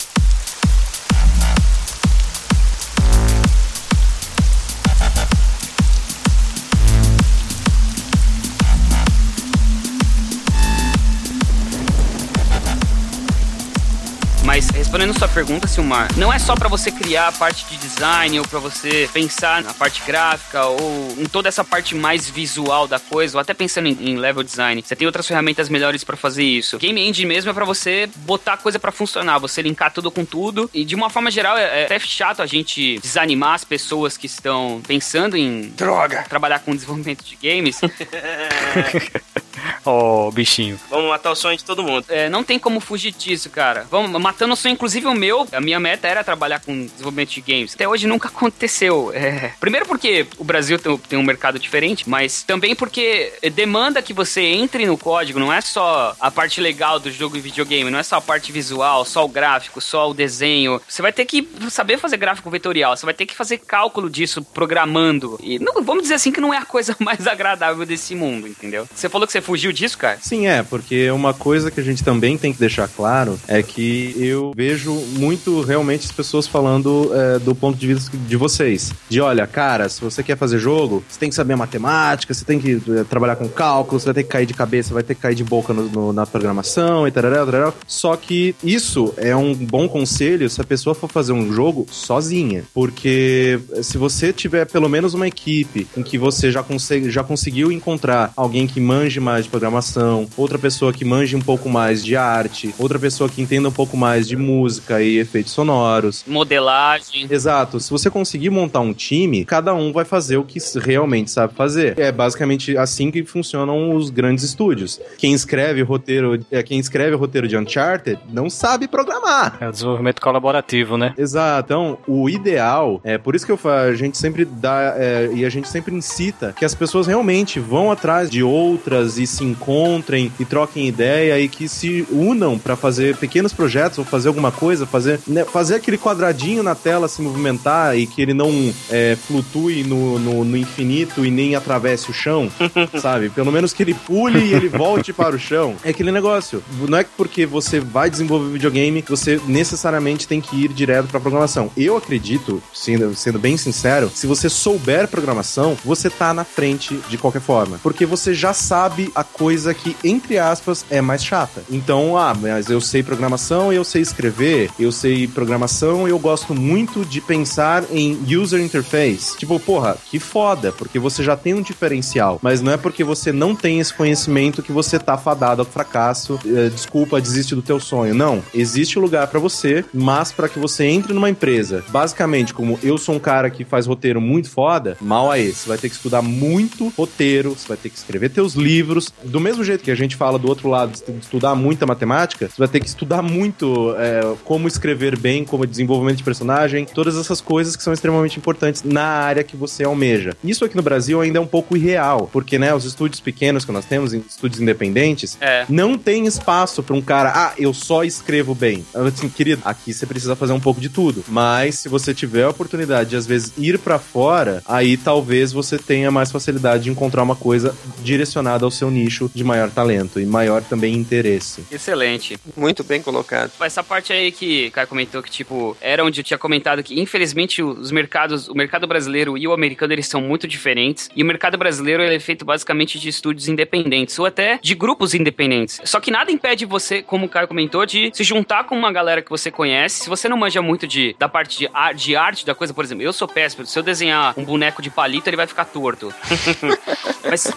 Respondendo sua pergunta, Silmar, não é só para você criar a parte de design ou para você pensar na parte gráfica ou em toda essa parte mais visual da coisa, ou até pensando em, em level design. Você tem outras ferramentas melhores para fazer isso. Game Engine mesmo é para você botar a coisa para funcionar, você linkar tudo com tudo. E de uma forma geral, é, é até chato a gente desanimar as pessoas que estão pensando em droga trabalhar com desenvolvimento de games. oh, bichinho. Vamos matar o sonho de todo mundo. É, não tem como fugir disso, cara. Vamos matando o sonho, inclusive o meu. A minha meta era trabalhar com desenvolvimento de games. Até hoje nunca aconteceu. É... Primeiro porque o Brasil tem, tem um mercado diferente, mas também porque demanda que você entre no código. Não é só a parte legal do jogo e videogame, não é só a parte visual, só o gráfico, só o desenho. Você vai ter que saber fazer gráfico vetorial, você vai ter que fazer cálculo disso programando. E não, vamos dizer assim que não é a coisa mais agradável desse mundo, entendeu? Você falou que você fugiu disso, cara? Sim, é, porque uma coisa que a gente também tem que deixar claro é que eu vejo muito realmente as pessoas falando é, do ponto de vista de vocês. De olha, cara, se você quer fazer jogo, você tem que saber matemática, você tem que é, trabalhar com cálculo, você vai ter que cair de cabeça, vai ter que cair de boca no, no, na programação e tal, tal. Só que isso é um bom conselho se a pessoa for fazer um jogo sozinha. Porque se você tiver pelo menos uma equipe em que você já, consegue, já conseguiu encontrar alguém que manje mais de programação, outra pessoa que manje um pouco mais de arte, outra pessoa que entenda um pouco mais de música e efeitos sonoros. Modelagem. Exato. Se você conseguir montar um time, cada um vai fazer o que realmente sabe fazer. É basicamente assim que funcionam os grandes estúdios. Quem escreve roteiro, é, quem escreve roteiro de Uncharted não sabe programar. É o desenvolvimento colaborativo, né? Exato. Então, o ideal, é por isso que eu falo, a gente sempre dá é, e a gente sempre incita que as pessoas realmente vão atrás de outras e se encontrem e troquem ideia e que se unam para fazer pequenos projetos ou fazer alguma coisa, fazer, né, fazer aquele quadradinho na tela se movimentar e que ele não é, flutue no, no, no, infinito e nem atravesse o chão, sabe? Pelo menos que ele pule e ele volte para o chão. É aquele negócio. Não é porque você vai desenvolver videogame, você necessariamente tem que ir direto para programação. Eu acredito, sendo, sendo bem sincero, se você souber programação, você tá na frente de qualquer forma. Porque você já sabe a coisa que, entre aspas, é mais chata. Então, ah, mas eu sei programação, eu sei escrever, eu sei programação, eu gosto muito de pensar em user interface. Tipo, porra, que foda, porque você já tem um diferencial, mas não é porque você não tem esse conhecimento que você tá fadado ao fracasso, eh, desculpa, desiste do teu sonho. Não, existe lugar para você, mas para que você entre numa empresa, basicamente, como eu sou um cara que faz roteiro muito foda, mal aí, você vai ter que estudar muito roteiro, você vai ter que escrever teus livros, do mesmo jeito que a gente fala do outro lado, de estudar muita matemática, você vai ter que estudar muito é, como escrever bem, como desenvolvimento de personagem, todas essas coisas que são extremamente importantes na área que você almeja. Isso aqui no Brasil ainda é um pouco irreal, porque, né, os estúdios pequenos que nós temos, estúdios independentes, é. não tem espaço para um cara, ah, eu só escrevo bem. Assim, querido, aqui você precisa fazer um pouco de tudo. Mas se você tiver a oportunidade de, às vezes, ir para fora, aí talvez você tenha mais facilidade de encontrar uma coisa direcionada ao seu seu nicho de maior talento e maior também interesse. Excelente. Muito bem colocado. Essa parte aí que o Caio comentou que, tipo, era onde eu tinha comentado que, infelizmente, os mercados, o mercado brasileiro e o americano, eles são muito diferentes. E o mercado brasileiro, ele é feito basicamente de estúdios independentes, ou até de grupos independentes. Só que nada impede você, como o Caio comentou, de se juntar com uma galera que você conhece. Se você não manja muito de, da parte de, ar- de arte da coisa, por exemplo, eu sou péssimo. Se eu desenhar um boneco de palito, ele vai ficar torto. Mas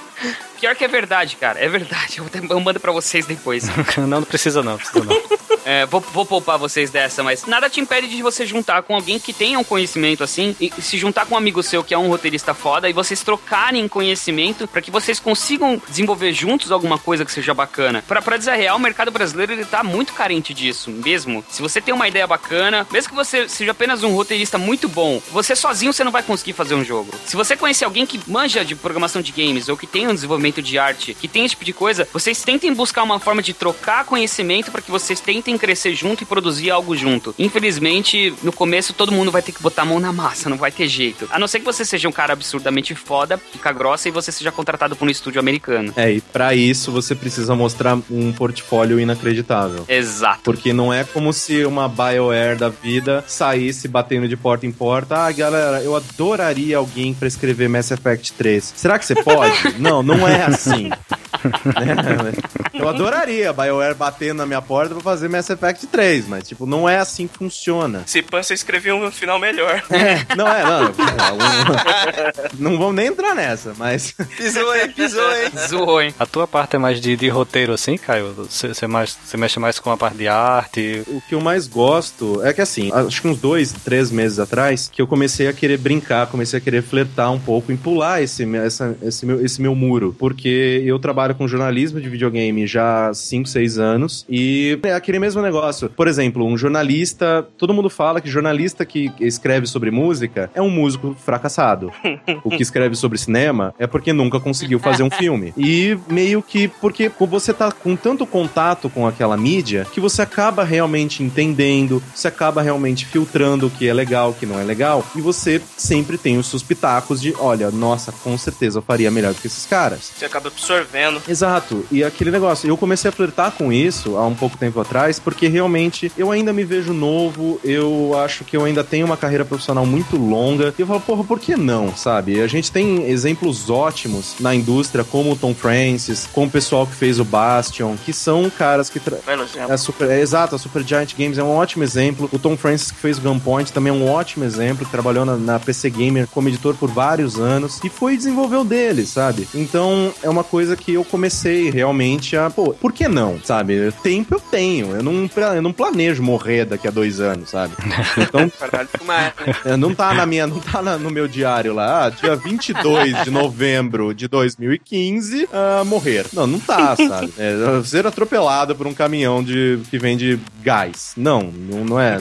pior que é verdade, cara. É verdade. Eu, até- eu mando pra vocês depois. não, não precisa não, precisa não. É, vou, vou poupar vocês dessa, mas nada te impede de você juntar com alguém que tenha um conhecimento assim e se juntar com um amigo seu que é um roteirista foda e vocês trocarem conhecimento pra que vocês consigam desenvolver juntos alguma coisa que seja bacana. Pra, pra dizer a real, o mercado brasileiro ele tá muito carente disso mesmo. Se você tem uma ideia bacana, mesmo que você seja apenas um roteirista muito bom, você sozinho você não vai conseguir fazer um jogo. Se você conhecer alguém que manja de programação de games ou que tem um desenvolvimento de arte, que tem esse tipo de coisa, vocês tentem buscar uma forma de trocar conhecimento para que vocês tentem crescer junto e produzir algo junto. Infelizmente, no começo todo mundo vai ter que botar a mão na massa, não vai ter jeito. A não ser que você seja um cara absurdamente foda, pica grossa e você seja contratado por um estúdio americano. É, e pra isso você precisa mostrar um portfólio inacreditável. Exato. Porque não é como se uma BioWare da vida saísse batendo de porta em porta. Ah, galera, eu adoraria alguém pra escrever Mass Effect 3. Será que você pode? não, não é assim. Né? Eu adoraria a BioWare batendo na minha porta pra fazer Mass Effect 3, mas, tipo, não é assim que funciona. Se pan, você escreveu um final melhor. Não é, não. Não vamos nem entrar nessa, mas. Pisou, hein? Pisou, hein? Zoou, hein? A tua parte é mais de, de roteiro assim, Caio? Você, você, mais, você mexe mais com a parte de arte? O que eu mais gosto é que, assim, acho que uns dois, três meses atrás, que eu comecei a querer brincar, comecei a querer flertar um pouco, em pular esse, essa, esse, meu, esse meu muro. Porque eu trabalho com jornalismo de videogame já há 5, 6 anos. E é aquele mesmo negócio. Por exemplo, um jornalista. Todo mundo fala que jornalista que escreve sobre música é um músico fracassado. o que escreve sobre cinema é porque nunca conseguiu fazer um filme. E meio que porque você tá com tanto contato com aquela mídia que você acaba realmente entendendo, você acaba realmente filtrando o que é legal, o que não é legal, e você sempre tem os seus pitacos de, olha, nossa, com certeza eu faria melhor do que esses caras. Você acaba absorvendo. Exato, e aquele negócio, eu comecei a flertar com isso há um pouco tempo atrás, porque realmente eu ainda me vejo novo, eu acho que eu ainda tenho uma carreira profissional muito longa, e eu falo, porra, por que não, sabe? A gente tem exemplos ótimos na indústria, como o Tom Francis, como o pessoal que fez o Bastion, que são caras que... Tra... É, super, é, exato, a Super Giant Games é um ótimo exemplo, o Tom Francis que fez o Gunpoint também é um ótimo exemplo, que trabalhou na, na PC Gamer como editor por vários anos, e foi desenvolver o dele, sabe? Então, é uma coisa que eu comecei realmente a, pô, por que não, sabe? Tempo eu tenho, eu não, eu não planejo morrer daqui a dois anos, sabe? Então, né? é, não tá na minha, não tá na- no meu diário lá, ah, dia 22 de novembro de 2015, ah, morrer. Não, não tá, sabe? É, ser atropelado por um caminhão de, que vende gás. Não, não, não é.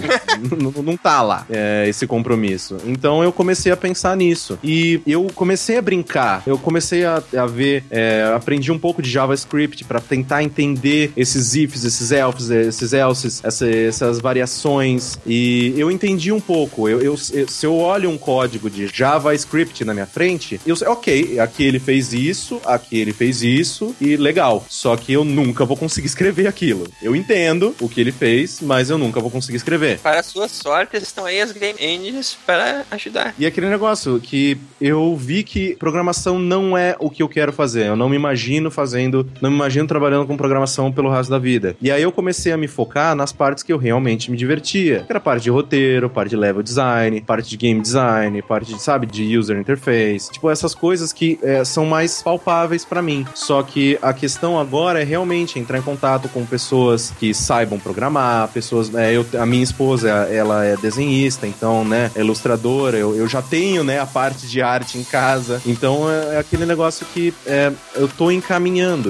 não, não tá lá é, esse compromisso. Então eu comecei a pensar nisso. E eu comecei a brincar, eu comecei a, a ver, é, aprendi um pouco de JavaScript para tentar entender esses ifs, esses elfs, esses elses, essa- essas variações. E eu entendi um pouco. Eu, eu- se eu olho um código de JavaScript na minha frente, eu sei, ok, aqui ele fez isso, aqui ele fez isso, e legal. Só que eu nunca vou conseguir escrever aquilo. Eu entendo o que ele fez, mas eu nunca vou conseguir escrever. Para a sua sorte, estão aí as Game Engines para ajudar. E aquele negócio que eu vi que programação não é o que eu quero fazer. Eu não me imagino fazendo, não me imagino trabalhando com programação pelo resto da vida. E aí eu comecei a me focar nas partes que eu realmente me divertia. Que era parte de roteiro, parte de level design, parte de game design, parte de, sabe, de user interface. Tipo, essas coisas que é, são mais palpáveis pra mim. Só que a questão agora é realmente entrar em contato com pessoas que saibam programar, pessoas. é, eu, a minha esposa, ela é desenhista, então, né, é ilustradora, eu, eu já tenho, né, a parte de arte em casa. Então é, é aquele negócio que é, eu tô encaminhando.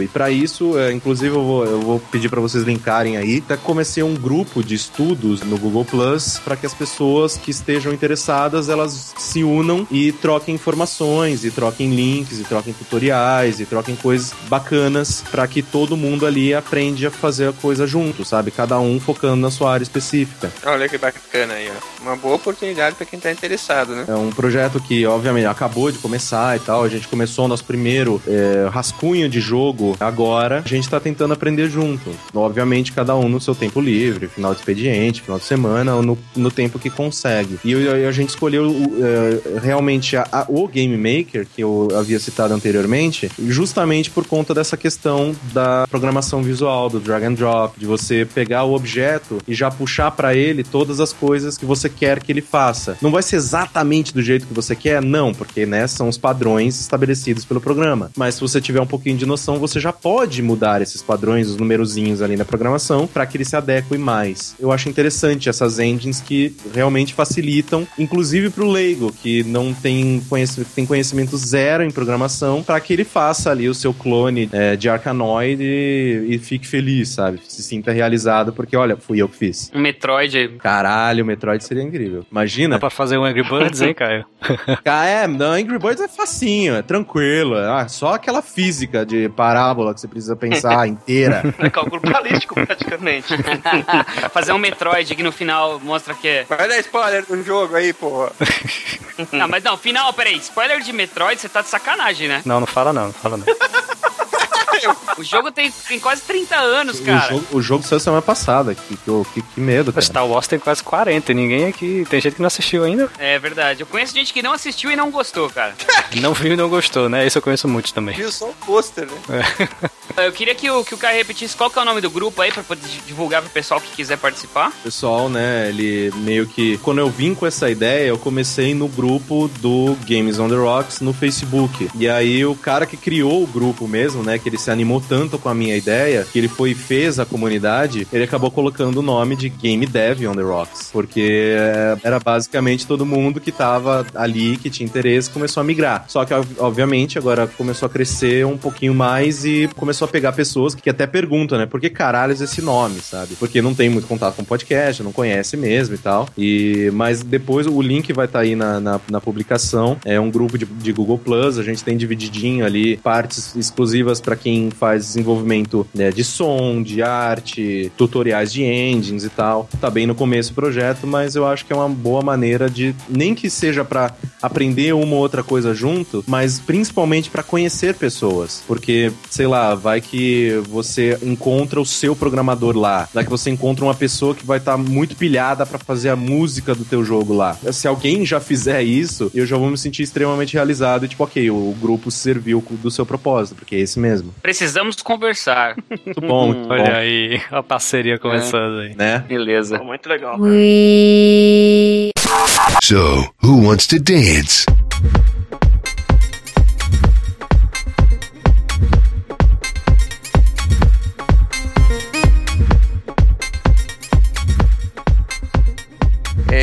E pra isso, é, inclusive, eu vou, eu vou pedir pra vocês linkarem aí. Até comecei um grupo de estudos no Google Plus para que as pessoas que estejam interessadas elas se unam e troquem informações, e troquem links, e troquem tutoriais, e troquem coisas bacanas para que todo mundo ali aprende a fazer a coisa junto, sabe? Cada um focando na sua área específica. Olha que bacana aí, ó. Uma boa oportunidade para quem tá interessado, né? É um projeto que, obviamente, acabou de começar e tal. A gente começou o nosso primeiro é, rascunho de jogo, agora a gente tá tentando aprender junto. Obviamente, cada um no seu tempo livre, final de expediente, final de semana, ou no, no tempo que consegue. E a gente escolheu eh, realmente a- a- o Game Maker, que eu havia citado anteriormente, justamente por conta dessa questão da programação visual, do drag and drop, de você pegar o objeto e já puxar para ele todas as coisas que você quer que ele faça. Não vai ser exatamente do jeito que você quer, não, porque né, são os padrões estabelecidos pelo programa. Mas se você tiver um pouquinho de noção, você já pode mudar esses padrões, os numerozinhos ali na programação, para que ele se adeque mais. Eu acho interessante essas engines que realmente facilitam, inclusive para o leigo, que não tem conhecimento, tem conhecimento zero em programação, para que ele faça ali o seu clone é, de Arkanoid e, e fique feliz, sabe? Se sinta realizado, porque olha, fui eu que fiz. Um Metroid. Caralho, o Metroid seria incrível. Imagina. Dá pra fazer um Angry Birds, hein, Caio? Ah, é, não, Angry Birds é facinho, é tranquilo. Ah, só aquela física de parábola que você precisa pensar inteira. É cálculo balístico, praticamente. Fazer um Metroid que no final mostra que é. Vai dar spoiler do jogo aí, porra. Não, mas não, final, peraí. Spoiler de Metroid, você tá de sacanagem, né? Não, não fala não, não fala não. O jogo tem, tem quase 30 anos, O cara. jogo, o jogo saiu semana passada. Que, que, que, que medo, cara. Star Wars tem quase 40, e ninguém aqui. Tem gente que não assistiu ainda. É verdade. Eu conheço gente que não assistiu e não gostou, cara. Não viu e não gostou, né? Isso eu conheço muito também. Viu só o pôster, né? Eu queria que o, que o cara repetisse qual que é o nome do grupo aí pra poder divulgar pro pessoal que quiser participar. O pessoal, né, ele meio que. Quando eu vim com essa ideia, eu comecei no grupo do Games on the Rocks no Facebook. E aí o cara que criou o grupo mesmo, né, que ele se animou tanto com a minha ideia, que ele foi e fez a comunidade, ele acabou colocando o nome de Game Dev on the Rocks. Porque é, era basicamente todo mundo que tava ali, que tinha interesse, começou a migrar. Só que, ob- obviamente, agora começou a crescer um pouquinho mais e começou a pegar pessoas que até perguntam, né, por que caralhos esse nome, sabe? Porque não tem muito contato com podcast, não conhece mesmo e tal. E, mas depois o link vai estar aí na, na, na publicação. É um grupo de, de Google Plus, a gente tem divididinho ali partes exclusivas para quem faz desenvolvimento né, de som, de arte, tutoriais de engines e tal. Tá bem no começo o projeto, mas eu acho que é uma boa maneira de, nem que seja para aprender uma ou outra coisa junto, mas principalmente para conhecer pessoas. Porque, sei lá, vai que você encontra o seu programador lá, vai que você encontra uma pessoa que vai estar muito pilhada para fazer a música do teu jogo lá. Se alguém já fizer isso, eu já vou me sentir extremamente realizado e tipo, ok, o grupo serviu do seu propósito, porque é esse mesmo. Precisamos conversar. Muito bom, muito bom. Olha aí, a parceria começando aí. Né? Beleza. Muito legal. So, who wants to dance?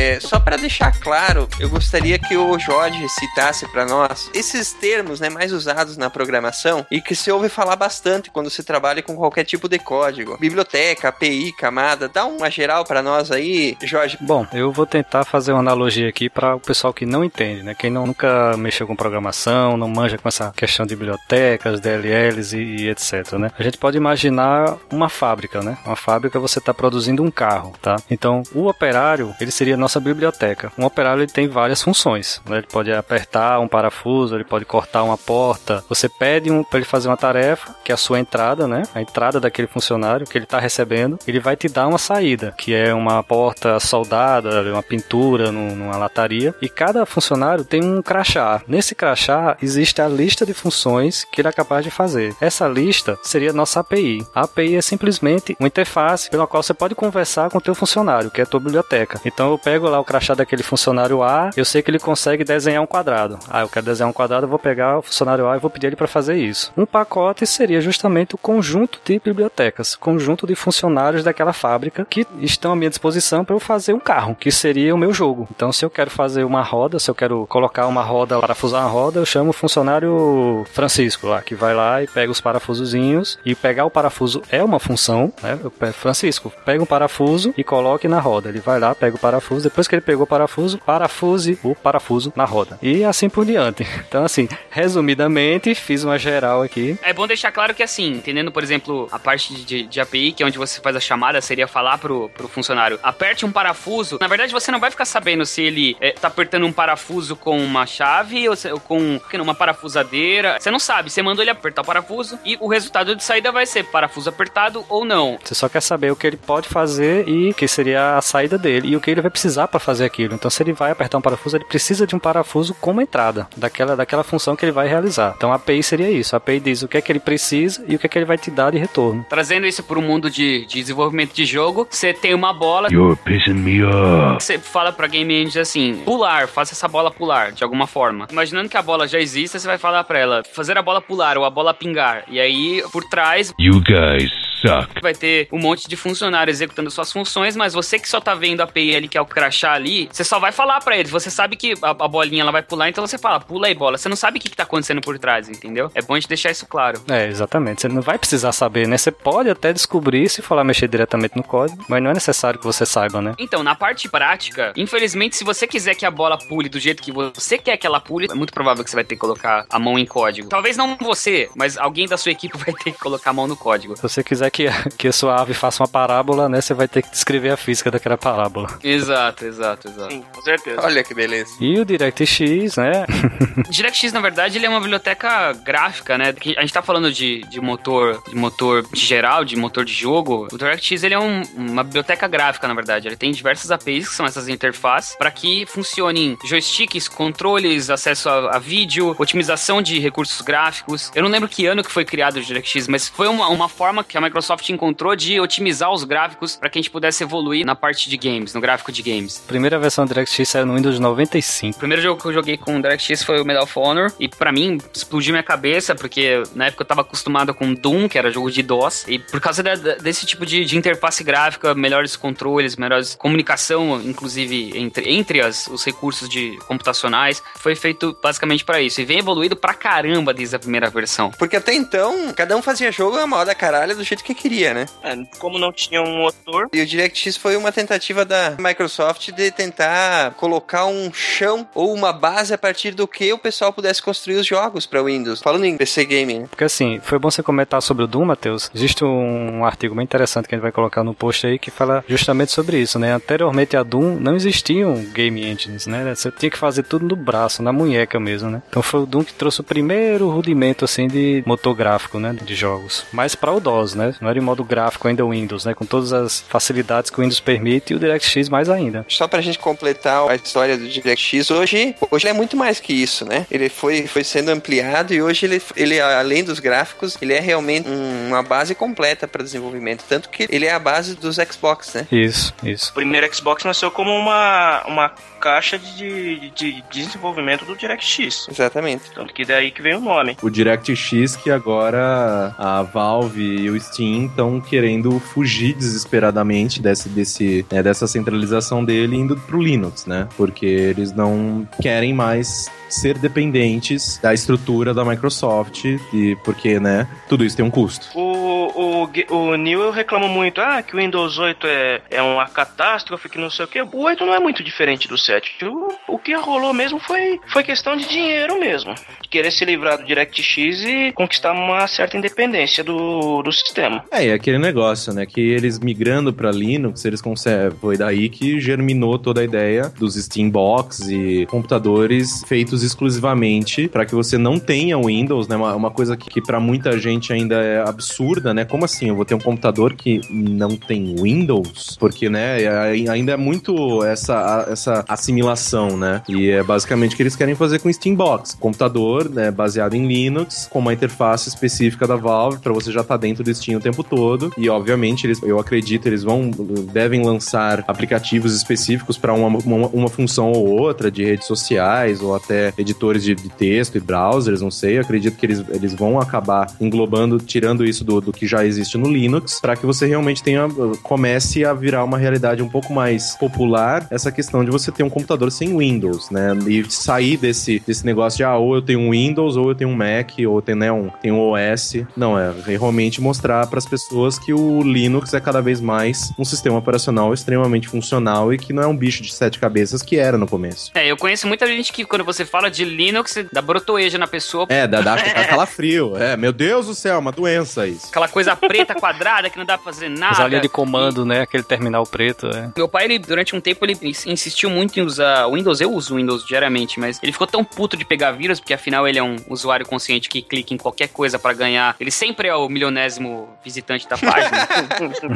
É, só para deixar claro, eu gostaria que o Jorge citasse para nós esses termos né, mais usados na programação e que se ouve falar bastante quando se trabalha com qualquer tipo de código. Biblioteca, API, camada, dá uma geral para nós aí, Jorge. Bom, eu vou tentar fazer uma analogia aqui para o pessoal que não entende, né? Quem não, nunca mexeu com programação, não manja com essa questão de bibliotecas, DLLs e, e etc, né? A gente pode imaginar uma fábrica, né? Uma fábrica você está produzindo um carro, tá? Então, o operário, ele seria a nossa biblioteca. Um operário ele tem várias funções, né? Ele pode apertar um parafuso, ele pode cortar uma porta. Você pede um, para ele fazer uma tarefa, que é a sua entrada, né? A entrada daquele funcionário que ele está recebendo, ele vai te dar uma saída, que é uma porta soldada, uma pintura num- numa lataria. E cada funcionário tem um crachá. Nesse crachá existe a lista de funções que ele é capaz de fazer. Essa lista seria a nossa API. A API é simplesmente uma interface pela qual você pode conversar com o teu funcionário, que é a tua biblioteca. Então eu lá o crachá daquele funcionário A, eu sei que ele consegue desenhar um quadrado. Ah, eu quero desenhar um quadrado, eu vou pegar o funcionário A e vou pedir ele para fazer isso. Um pacote seria justamente o conjunto de bibliotecas, conjunto de funcionários daquela fábrica que estão à minha disposição para eu fazer um carro, que seria o meu jogo. Então, se eu quero fazer uma roda, se eu quero colocar uma roda, parafusar uma roda, eu chamo o funcionário Francisco lá, que vai lá e pega os parafusozinhos e pegar o parafuso é uma função, né? Eu pego, Francisco, pega um parafuso e coloque na roda. Ele vai lá, pega o parafuso, depois que ele pegou o parafuso, parafuse o parafuso na roda. E assim por diante. Então, assim, resumidamente, fiz uma geral aqui. É bom deixar claro que assim, entendendo, por exemplo, a parte de, de API, que é onde você faz a chamada, seria falar pro, pro funcionário, aperte um parafuso. Na verdade, você não vai ficar sabendo se ele é, tá apertando um parafuso com uma chave ou, se, ou com uma parafusadeira. Você não sabe. Você mandou ele apertar o parafuso e o resultado de saída vai ser parafuso apertado ou não. Você só quer saber o que ele pode fazer e que seria a saída dele e o que ele vai precisar para fazer aquilo. Então, se ele vai apertar um parafuso, ele precisa de um parafuso como entrada daquela, daquela função que ele vai realizar. Então, a API seria isso. A API diz o que é que ele precisa e o que é que ele vai te dar de retorno. Trazendo isso para o mundo de, de desenvolvimento de jogo, você tem uma bola. You're pissing me off. Você fala pra Game Engine assim: pular, faça essa bola pular de alguma forma. Imaginando que a bola já exista, você vai falar pra ela fazer a bola pular ou a bola pingar. E aí, por trás, You guys suck. vai ter um monte de funcionário executando suas funções, mas você que só tá vendo a API ali, que é o ali, você só vai falar pra eles. Você sabe que a, a bolinha ela vai pular, então você fala, pula aí bola. Você não sabe o que, que tá acontecendo por trás, entendeu? É bom a gente deixar isso claro. É, exatamente. Você não vai precisar saber, né? Você pode até descobrir se lá mexer diretamente no código, mas não é necessário que você saiba, né? Então, na parte prática, infelizmente, se você quiser que a bola pule do jeito que você quer que ela pule, é muito provável que você vai ter que colocar a mão em código. Talvez não você, mas alguém da sua equipe vai ter que colocar a mão no código. Se você quiser que, que a sua ave faça uma parábola, né? Você vai ter que descrever a física daquela parábola. Exato, exato, exato. Sim, com certeza. Olha que beleza. E o DirectX, né? DirectX, na verdade, ele é uma biblioteca gráfica, né? Que a gente tá falando de, de motor, de motor de geral, de motor de jogo. O DirectX, ele é um- uma biblioteca gráfica, na verdade. Ele tem diversas APIs, que são essas interfaces, para que funcionem joysticks, controles, acesso a, a vídeo, otimização de recursos gráficos. Eu não lembro que ano que foi criado o DirectX, mas foi uma, uma forma que a Microsoft encontrou de otimizar os gráficos para que a gente pudesse evoluir na parte de games, no gráfico de games. Primeira versão do DirectX saiu no Windows 95. O primeiro jogo que eu joguei com o DirectX foi o Medal of Honor. E pra mim, explodiu minha cabeça, porque na época eu tava acostumado com Doom, que era jogo de DOS. E por causa da- da- desse tipo de, de interface gráfica, melhores controles, melhores comunicação, inclusive, entre, entre as, os recursos de computacionais, foi feito basicamente pra isso. E vem evoluído pra caramba desde a primeira versão. Porque até então, cada um fazia jogo a moda caralho do jeito que queria, né? É, como não tinha um motor, E o DirectX foi uma tentativa da Microsoft de tentar colocar um chão ou uma base a partir do que o pessoal pudesse construir os jogos para Windows. Falando em PC Gaming, né? Porque assim, foi bom você comentar sobre o Doom, Matheus. Existe um artigo bem interessante que a gente vai colocar no post aí que fala justamente sobre isso, né? Anteriormente a Doom não existiam game engines, né? Você tinha que fazer tudo no braço, na munheca mesmo, né? Então foi o Doom que trouxe o primeiro rudimento assim de motor gráfico, né, de jogos. Mas para o DOS, né? Não era em modo gráfico ainda o Windows, né? Com todas as facilidades que o Windows permite e o DirectX mais ainda. Só pra gente completar a história do DirectX, hoje, hoje ele é muito mais que isso, né? Ele foi, foi sendo ampliado e hoje ele, ele, além dos gráficos, ele é realmente um- uma base completa para desenvolvimento. Tanto que ele é a base dos Xbox, né? Isso, isso. o primeiro Xbox nasceu como uma, uma caixa de, de, de desenvolvimento do DirectX. Exatamente. Tanto que daí que vem o nome. O DirectX que agora a Valve e o Steam estão querendo fugir desesperadamente desse, desse, né, dessa centralização dele indo pro Linux, né? Porque eles não querem mais ser dependentes da estrutura da Microsoft e porque, né, tudo isso tem um custo. O, o, o Neil reclama muito, ah, que o Windows 8 é, é uma catástrofe, que não sei o que. O 8 não é muito diferente do 7. O, o que rolou mesmo foi, foi questão de dinheiro mesmo. De querer se livrar do DirectX e conquistar uma certa independência do, do sistema. É, e aquele negócio, né, que eles migrando pra Linux, eles conseguem, foi daí que germinou toda a ideia dos Steambox e computadores feitos exclusivamente para que você não tenha Windows, né, uma, uma coisa que, que para muita gente ainda é absurda, né, como assim, eu vou ter um computador que não tem Windows? Porque, né, ai- ainda é muito essa, essa assimilação, né, e é basicamente o que eles querem fazer com Steambox, computador, né, baseado em Linux, com uma interface específica da Valve, para você já estar dentro do Steam o tempo todo, e obviamente eles, eu acredito, eles vão, devem lançar aplicativos específicos para uma, uma, uma função ou outra de redes sociais, ou até editores de, de texto e browsers, não sei, eu acredito que eles, eles vão acabar englobando, tirando isso do, do que já existe no Linux, para que você realmente tenha, comece a virar uma realidade um pouco mais popular, essa questão de você ter computador sem Windows, né, e sair desse, desse negócio de, ah, ou eu tenho um Windows, ou eu tenho um Mac, ou eu tenho, né, um, tenho um OS, não, é realmente mostrar para as pessoas que o Linux é cada vez mais um sistema operacional extremamente funcional e que não é um bicho de sete cabeças que era no começo. É, eu conheço muita gente que quando você fala de Linux, dá brotoeja na pessoa. É, dá, dá, dá calafrio. É, meu Deus do céu, uma doença isso. Aquela coisa preta quadrada que não dá pra fazer nada. As linha de comando, né? Aquele terminal preto. É. Meu pai, ele, durante um tempo, ele insistiu muito em usar o Windows. Eu uso o Windows diariamente, mas ele ficou tão puto de pegar vírus, porque afinal ele é um usuário consciente que clica em qualquer coisa pra ganhar. Ele sempre é o milionésimo visitante da página.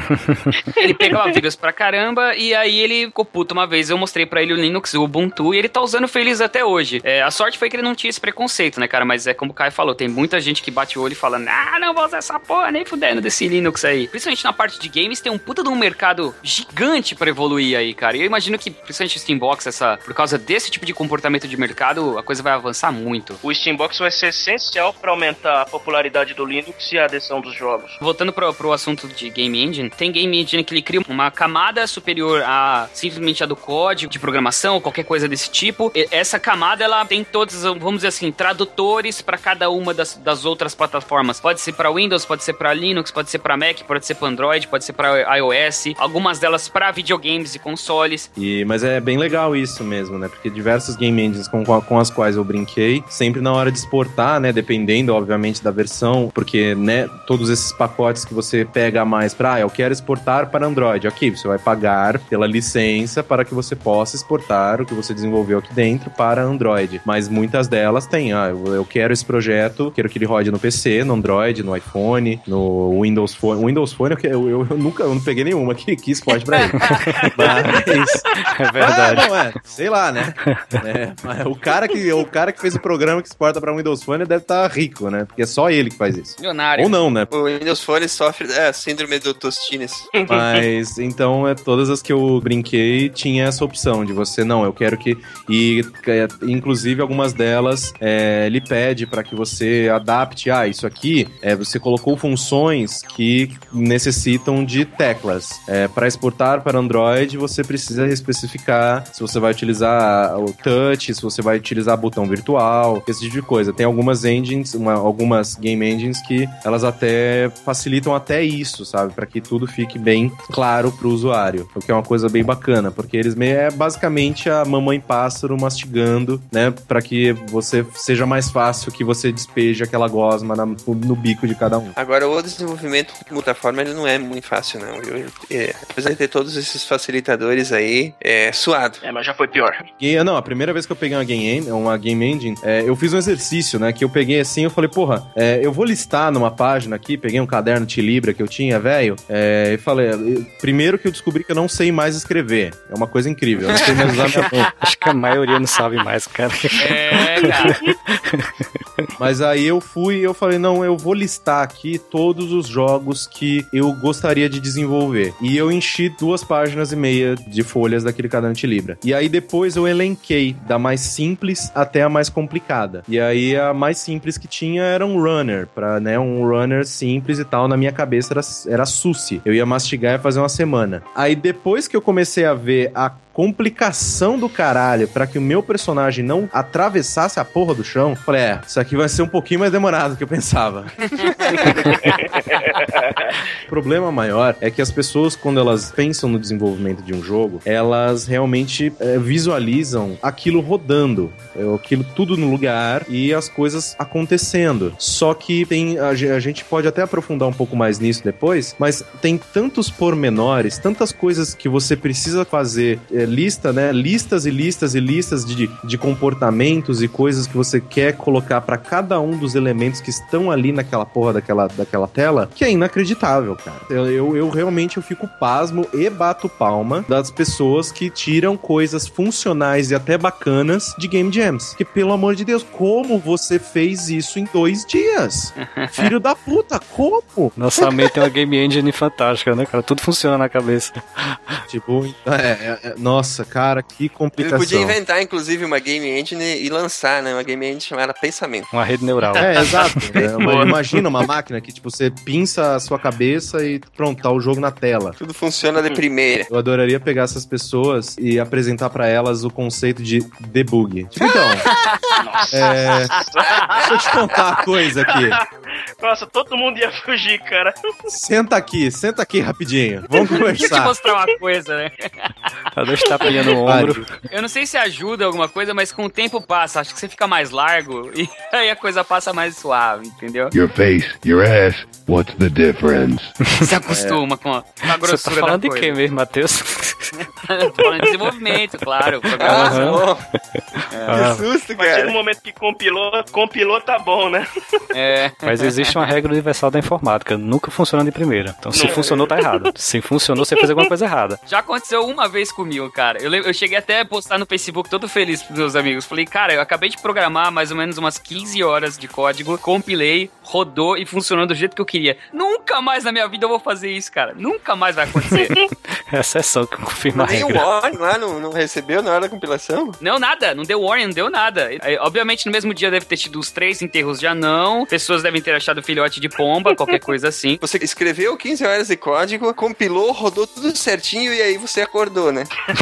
ele pegava vírus pra caramba e aí ele ficou puto uma vez. Eu mostrei pra ele o Linux, o Ubuntu, e ele tá usando feliz até hoje. É, a sorte foi que ele não tinha esse preconceito, né, cara? Mas é como o Caio falou, tem muita gente que bate o olho e fala: Ah, não vou usar essa porra, nem fudendo desse Linux aí. Principalmente na parte de games, tem um puta de um mercado gigante pra evoluir aí, cara. E eu imagino que, principalmente o Steambox, essa, por causa desse tipo de comportamento de mercado, a coisa vai avançar muito. O Steambox vai ser essencial para aumentar a popularidade do Linux e a adesão dos jogos. Voltando pro, pro assunto de Game Engine, tem Game Engine que ele cria uma camada superior a simplesmente a do código de programação, qualquer coisa desse tipo. E essa camada, ela tem todos, vamos dizer assim, tradutores para cada uma das, das outras plataformas. Pode ser para Windows, pode ser para Linux, pode ser para Mac, pode ser para Android, pode ser para iOS, algumas delas para videogames e consoles. E, mas é bem legal isso mesmo, né? Porque diversos game engines com, com as quais eu brinquei, sempre na hora de exportar, né? Dependendo, obviamente, da versão, porque, né, todos esses pacotes que você pega a mais para, ah, eu quero exportar para Android. Ok, você vai pagar pela licença para que você possa exportar o que você desenvolveu aqui dentro para Android. Mas muitas delas têm, ah, eu quero esse projeto, quero que ele rode no PC, no Android, no iPhone, no Windows Phone. Windows Phone eu, eu, eu nunca eu não peguei nenhuma que, que exporte pra ele. mas, é verdade. Ah, é, sei lá, né? É, mas o cara, que, o cara que fez o programa que exporta pra Windows Phone deve estar tá rico, né? Porque é só ele que faz isso. Milionário. Ou não, né? O Windows Phone sofre é, síndrome do Tostines. Mas então, é, todas as que eu brinquei tinha essa opção de você, não, eu quero que. E é, inclusive algumas delas é, ele pede para que você adapte. Ah, isso aqui é, você colocou funções que necessitam de teclas. É, para exportar para Android, você precisa especificar se você vai utilizar o touch, se você vai utilizar botão virtual, esse tipo de coisa. Tem algumas engines, uma, algumas game engines que elas até facilitam até isso, sabe? Para que tudo fique bem claro para o usuário. O que é uma coisa bem bacana, porque eles meio é basicamente a mamãe pássaro mastigando, né? Para que você seja mais fácil que você despeje aquela gosma na, no bico de cada um. Agora, o desenvolvimento multiplataforma ele não é muito fácil, não. Eu, é, apesar de ter todos esses facilitadores aí, é suado. É, mas já foi pior. E, não, a primeira vez que eu peguei uma game, uma game engine, é, eu fiz um exercício, né? Que eu peguei assim, eu falei, porra, é, eu vou listar numa página aqui, peguei um caderno de Libra que eu tinha, velho, é, e falei, primeiro que eu descobri que eu não sei mais escrever. É uma coisa incrível. Eu não sei mais usar minha mão. Acho que a maioria não sabe mais, cara. É, cara. Mas aí eu fui e eu falei, não, eu vou listar aqui todos os jogos que eu gostaria de desenvolver. E eu enchi duas páginas e meia de folhas daquele caderno de Libra. E aí depois eu elenquei da mais simples até a mais complicada. E aí a mais simples que tinha era um runner, para né, um runner simples e tal. Na minha cabeça era, era sushi. Eu ia mastigar e fazer uma semana. Aí depois que eu comecei a ver a complicação do caralho para que o meu personagem não atravessasse a porra do chão, falei, é, isso aqui vai ser um pouquinho mais demorado do que eu pensava. o problema maior é que as pessoas, quando elas pensam no desenvolvimento de um jogo, elas realmente é, visualizam aquilo rodando, é, aquilo tudo no lugar e as coisas acontecendo. Só que tem a, a gente pode até aprofundar um pouco mais nisso depois, mas tem tantos pormenores, tantas coisas que você precisa fazer é, lista, né? Listas e listas e listas de, de comportamentos e coisas que você quer colocar para cada um dos elementos que estão ali naquela porra daquela, daquela tela, que é inacreditável, cara. Eu, eu, eu realmente eu fico pasmo e bato palma das pessoas que tiram coisas funcionais e até bacanas de Game Jams. Que, pelo amor de Deus, como você fez isso em dois dias? Filho da puta, como? Nossa mente é uma game engine fantástica, né, cara? Tudo funciona na cabeça. Tipo, é, é, é, nossa, cara, que complicação. Ele podia inventar, inclusive, uma game engine e lançar, né? Uma game engine chamada Pensamento. Uma rede neural. É, exato. É, uma, imagina uma máquina que, tipo, você pinça a sua cabeça e pronto, tá o jogo na tela. Tudo funciona de primeira. Eu adoraria pegar essas pessoas e apresentar para elas o conceito de debug. Tipo, então, é, deixa eu te contar uma coisa aqui. Nossa, todo mundo ia fugir, cara. Senta aqui, senta aqui rapidinho. Vamos Deixa eu te conversar. mostrar uma coisa, né? Dá dois tapinhas no ombro. Eu não sei se ajuda alguma coisa, mas com o tempo passa. Acho que você fica mais largo e aí a coisa passa mais suave, entendeu? Your face, your ass, what's the difference? Se acostuma com a, com a Você tá grossura falando de quê mesmo, Matheus? Falando de desenvolvimento, claro. Ah, programação. Ah, Que susto, A partir do cara. momento que compilou, compilou tá bom, né? É. Mas existe uma regra universal da informática, nunca funciona de primeira. Então se funcionou, tá errado. Se funcionou, você fez alguma coisa errada. Já aconteceu uma vez comigo, cara. Eu, eu cheguei até a postar no Facebook todo feliz pros meus amigos. Falei, cara, eu acabei de programar mais ou menos umas 15 horas de código, compilei, rodou e funcionou do jeito que eu queria. Nunca mais na minha vida eu vou fazer isso, cara. Nunca mais vai acontecer. É a exceção que confirma a Nem o regra. warning lá não, não recebeu na hora da compilação? não, nada. Não deu warning, não deu nada. Aí, obviamente, no mesmo dia deve ter tido os três enterros de anão. Pessoas devem ter achado filhote de pomba, qualquer coisa assim. Você escreveu 15 horas de código, compilou, rodou tudo certinho e aí você acordou, né?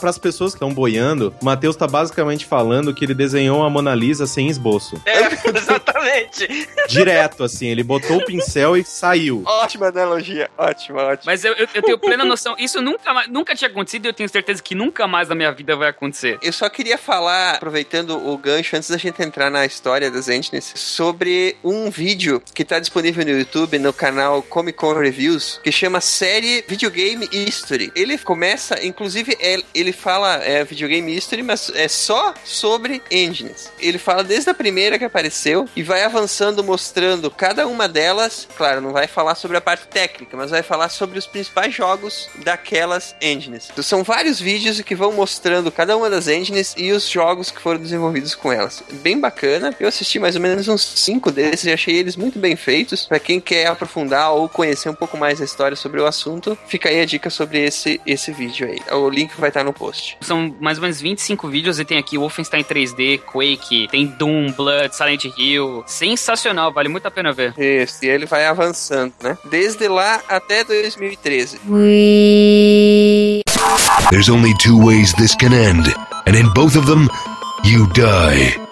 Para as pessoas que estão boiando, o Matheus tá basicamente falando que ele desenhou a Mona Lisa sem esboço. É, exatamente. Direto, assim, ele botou o pincel e saiu. Ótima analogia, ótima, ótima. Mas eu, eu, eu tenho plena noção. Isso nunca, nunca tinha acontecido e eu tenho certeza que nunca mais na minha vida vai acontecer. Eu só queria falar, aproveitando o gancho, antes da gente entrar na história das Engines, sobre um vídeo que tá disponível no YouTube, no canal Comic Con Reviews, que chama Série Videogame History. Ele começa, inclusive, é- ele fala é, Videogame History, mas é só sobre engines. Ele fala desde a primeira que apareceu e vai avançando, mostrando cada uma delas. Claro, não vai falar sobre a parte técnica, mas vai falar sobre os principais jogos daquelas engines. Então, são vários vídeos que vão mostrando cada uma das engines e os jogos que foram desenvolvidos com elas. Bem bacana. Eu assisti mais ou menos uns cinco desses e achei eles muito bem feitos. Para quem quer aprofundar ou conhecer um pouco mais a história sobre o assunto, fica aí a dica sobre esse, esse vídeo aí. O link vai estar no post. São mais ou menos 25 vídeos e tem aqui Wolfenstein 3D, Quake, tem Doom, Blood, Silent Hill. Sensacional, vale muito a pena ver. Isso, e ele vai avançando, né? Desde lá até 2013. There's only two ways this can end, and in both of them, you die.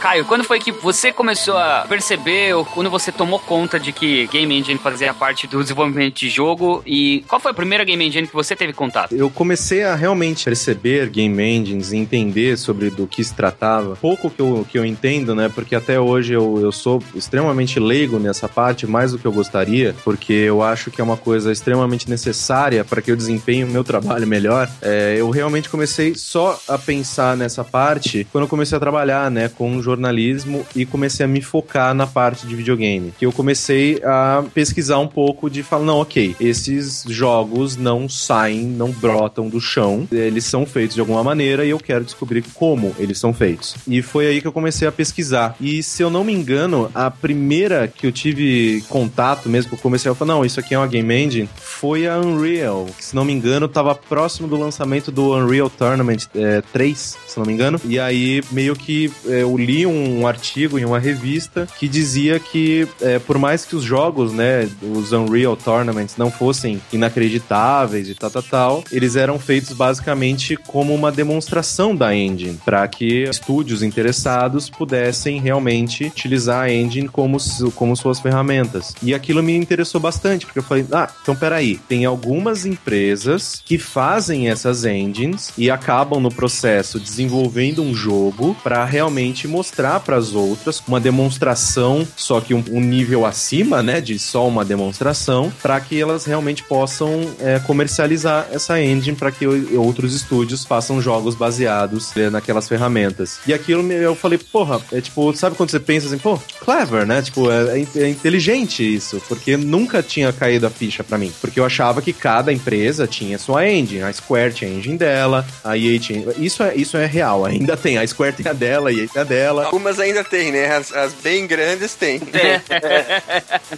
Caio, quando foi que você começou a perceber, ou quando você tomou conta de que Game Engine fazia parte do desenvolvimento de jogo? E qual foi a primeira Game Engine que você teve contato? Eu comecei a realmente perceber game engines e entender sobre do que se tratava. Pouco que eu, que eu entendo, né? Porque até hoje eu, eu sou extremamente leigo nessa parte, mais do que eu gostaria, porque eu acho que é uma coisa extremamente necessária para que eu desempenhe o meu trabalho melhor. É, eu realmente comecei só a pensar nessa parte quando eu comecei a trabalhar, né, com jornalismo e comecei a me focar na parte de videogame. Que eu comecei a pesquisar um pouco de falar, não, ok, esses jogos não saem, não brotam do chão, eles são feitos de alguma maneira e eu quero descobrir como eles são feitos. E foi aí que eu comecei a pesquisar. E se eu não me engano, a primeira que eu tive contato mesmo, que eu comecei a falar, não, isso aqui é uma game engine, foi a Unreal. Se não me engano, tava próximo do lançamento do Unreal Tournament é, 3, se não me engano. E aí, meio que é, eu li um artigo em uma revista que dizia que, é, por mais que os jogos, né, os Unreal Tournaments não fossem inacreditáveis e tal, tal, tal, eles eram feitos basicamente como uma demonstração da engine, para que estúdios interessados pudessem realmente utilizar a engine como, como suas ferramentas. E aquilo me interessou bastante, porque eu falei, ah, então peraí, tem algumas empresas que fazem essas engines e acabam no processo desenvolvendo um jogo para realmente mostrar para as outras uma demonstração, só que um, um nível acima, né, de só uma demonstração, para que elas realmente possam é, comercializar essa engine para que outros estúdios façam jogos baseados é, naquelas ferramentas. E aquilo eu falei, porra, é tipo, sabe quando você pensa assim, pô, clever, né? Tipo, é, é é inteligente isso, porque nunca tinha caído a ficha para mim, porque eu achava que cada empresa tinha sua engine, a Square tinha a engine dela, a EA tinha, isso é isso é real, ainda tem, a Square tem a dela, a EA tem a dela, Algumas ainda tem, né? As, as bem grandes tem.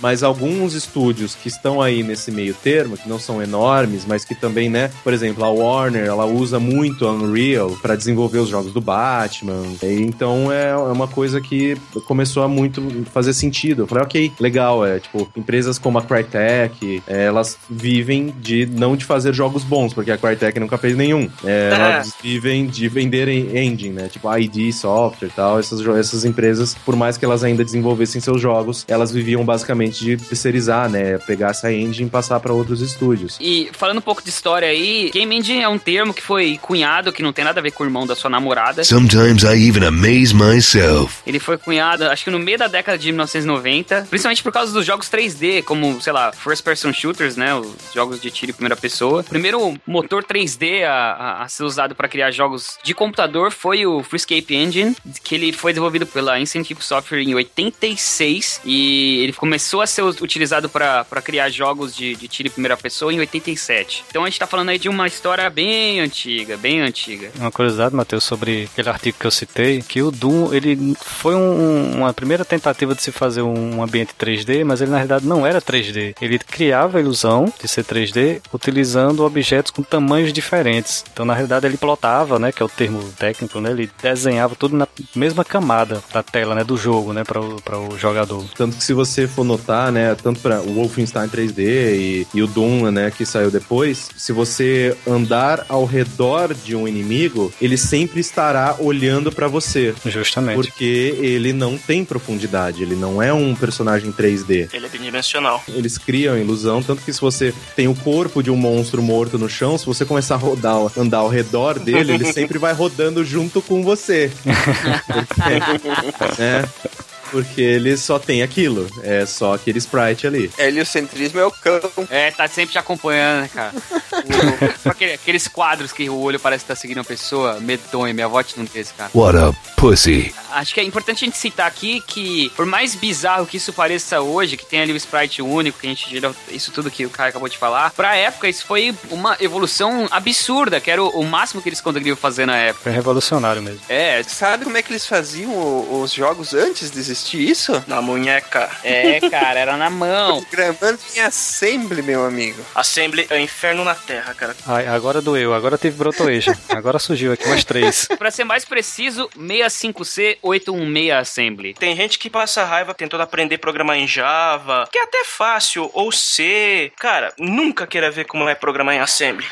Mas alguns estúdios que estão aí nesse meio termo, que não são enormes, mas que também, né? Por exemplo, a Warner, ela usa muito a Unreal para desenvolver os jogos do Batman. E então é é uma coisa que começou a muito fazer sentido. Eu falei, ok, legal. É tipo, empresas como a Crytek, é, elas vivem de não de fazer jogos bons, porque a Crytek nunca fez nenhum. É, elas vivem de venderem engine, né? Tipo, ID Software e tal. Essas, essas empresas, por mais que elas ainda desenvolvessem seus jogos, elas viviam basicamente de terceirizar, né? Pegar essa engine e passar para outros estúdios. E falando um pouco de história aí, Game Engine é um termo que foi cunhado, que não tem nada a ver com o irmão da sua namorada. Sometimes I even amaze myself. Ele foi cunhado, acho que no meio da década de 1990, principalmente por causa dos jogos 3D, como, sei lá, first person shooters, né, os jogos de tiro em primeira pessoa. O primeiro motor 3D a, a- a ser usado para criar jogos de computador foi o Freescape Engine, que ele foi desenvolvido pela Incentive Software em 86 e ele começou a ser utilizado para criar jogos de, de tiro em primeira pessoa em 87. Então a gente tá falando aí de uma história bem antiga, bem antiga. Uma curiosidade, Matheus, sobre aquele artigo que eu citei, que o Doom, ele foi um- uma primeira tentativa de se fazer um ambiente 3D, mas ele na realidade não era 3D. Ele criava a ilusão de ser 3D utilizando objetos com tamanhos diferentes. Então, na realidade, ele plotava, né, que é o termo técnico, né, ele desenhava tudo na mesma camada da tela, né, do jogo, né, para o, pra o jogador. Tanto que se você for notar, né, tanto para o Wolfenstein 3D e, e o Doom, né, que saiu depois, se você andar ao redor de um inimigo, ele sempre estará olhando para você. Justamente. Porque ele não tem profundidade, ele não é um personagem 3D. Ele é bidimensional. Eles criam ilusão, tanto que se você tem o corpo de um monstro morto no chão, se você começar a rodar, andar ao redor dele, ele sempre vai rodando junto com você. Porque, né? Porque ele só tem aquilo, é só aquele sprite ali. Heliocentrismo é o cão. É, tá sempre te acompanhando, né, cara? O- aquele- aqueles quadros que o olho parece estar seguindo a pessoa, medonho, minha avó tinha um desse, cara. What a pussy. Acho que é importante a gente citar aqui que, por mais bizarro que isso pareça hoje, que tem ali o sprite único, que a gente gerou isso tudo que o cara acabou de falar, pra época isso foi uma evolução absurda, que era o, o máximo que eles conseguiriam fazer na época. Foi revolucionário mesmo. É, Sabe como é que eles faziam o- os jogos antes de existir isso? Na munheca. é, cara, era na mão. Gramando em assembly, meu amigo. Assembly é o inferno na terra, cara. Ai, agora doeu, agora teve brotoeja. Agora surgiu aqui umas três. Pra ser mais preciso, 65C 816 Assembly. Tem gente que passa raiva tentando aprender a programar em Java, que é até fácil, ou C. Cara, nunca queira ver como é programar em Assembly.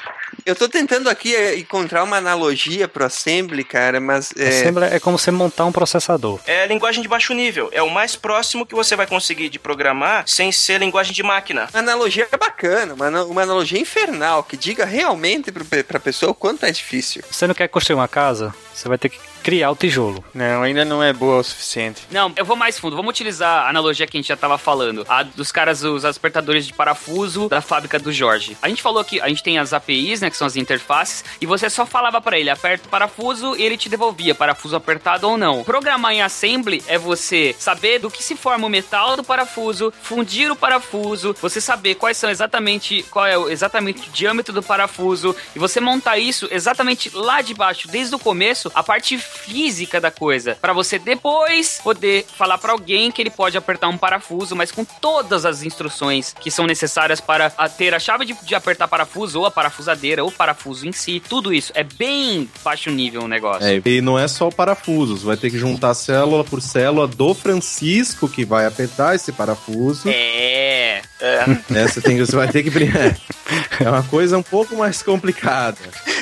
Eu tô tentando aqui é, encontrar uma analogia pro assembly, cara, mas é, Assembly é como você montar um processador. É linguagem de baixo nível. É o mais próximo que você vai conseguir de programar sem ser linguagem de máquina. uma analogia bacana, uma, uma analogia infernal, que diga realmente pro, pe- pra pessoa o quanto é difícil. Você não quer construir uma casa? Você vai ter que criar o tijolo. Não, ainda não é boa o suficiente. Não, eu vou mais fundo. Vamos utilizar a analogia que a gente já tava falando. A dos caras, os apertadores de parafuso da fábrica do Jorge. A gente falou que a gente tem as APIs, né? Que são as interfaces. E você só falava pra ele, aperta o parafuso e ele te devolvia parafuso apertado ou não. Programar em assembly é você saber do que se forma o metal do parafuso, fundir o parafuso, você saber quais são exatamente, qual é o- exatamente o diâmetro do parafuso e você montar isso exatamente lá de baixo, desde o começo, a parte física da coisa, Pra você depois poder falar pra alguém que ele pode apertar um parafuso, mas com todas as instruções que são necessárias para a- ter a chave de, de apertar parafuso ou a parafusadeira ou o parafuso em si, tudo isso é bem baixo nível o negócio. É, e não é só o parafuso, você vai ter que juntar célula por célula do Francisco que vai apertar esse parafuso. É. né? Você, tem, você vai ter que. É, é uma coisa um pouco mais complicada.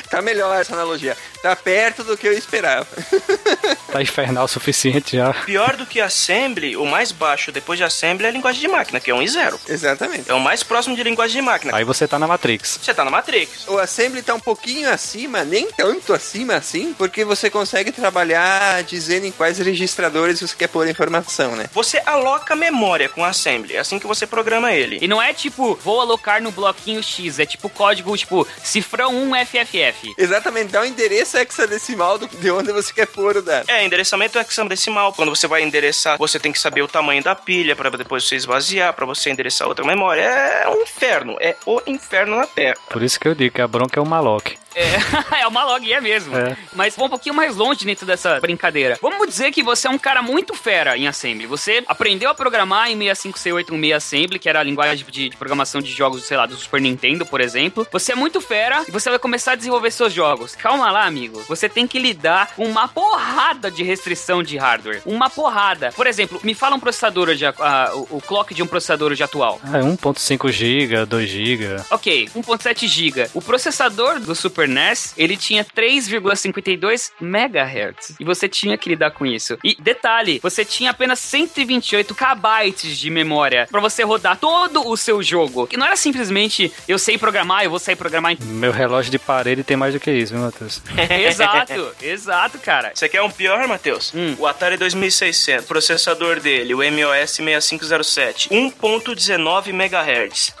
Tá melhor essa analogia. Tá perto do que eu esperava. Tá infernal o suficiente já. Pior do que Assembly, o mais baixo depois de Assembly é a linguagem de máquina, que é 1 e 0. Exatamente. É o mais próximo de linguagem de máquina. Aí você tá na Matrix. Você tá na Matrix. O assembly tá um pouquinho acima, nem tanto acima assim, porque você consegue trabalhar dizendo em quais registradores você quer pôr a informação, né? Você aloca memória com Assembly, é assim que você programa ele. E não é tipo, vou alocar no bloquinho X, é tipo código, tipo, cifrão 1FFF. Exatamente, dá o endereço hexadecimal do- de onde você quer pôr o dado. É, endereçamento é hexadecimal. Quando você vai endereçar, você tem que saber o tamanho da pilha para depois você esvaziar, para você endereçar outra memória. É um inferno, é o inferno na Terra. Por isso que eu digo que a bronca é o Maloc. É, é uma log, é mesmo. É. Mas vou um pouquinho mais longe dentro dessa brincadeira. Vamos dizer que você é um cara muito fera em Assembly. Você aprendeu a programar em 65C816 Assembly, que era a linguagem de, de programação de jogos, sei lá, do Super Nintendo, por exemplo. Você é muito fera e você vai começar a desenvolver seus jogos. Calma lá, amigo. Você tem que lidar com uma porrada de restrição de hardware. Uma porrada. Por exemplo, me fala um processador hoje, ah, o, o clock de um processador hoje atual. É 1.5 GB, 2 GB. Ok, 1.7 GB. O processador do Super NES, ele tinha 3,52 MHz. E você tinha que lidar com isso. E detalhe, você tinha apenas 128 KB de memória pra você rodar todo o seu jogo. Que não era simplesmente eu sei programar, eu vou sair programar em Meu relógio de parede tem mais do que isso, viu, Matheus? exato, exato, cara. Você quer um pior, Matheus? O Atari 2600, processador dele, o MOS 6507, 1.19 MHz.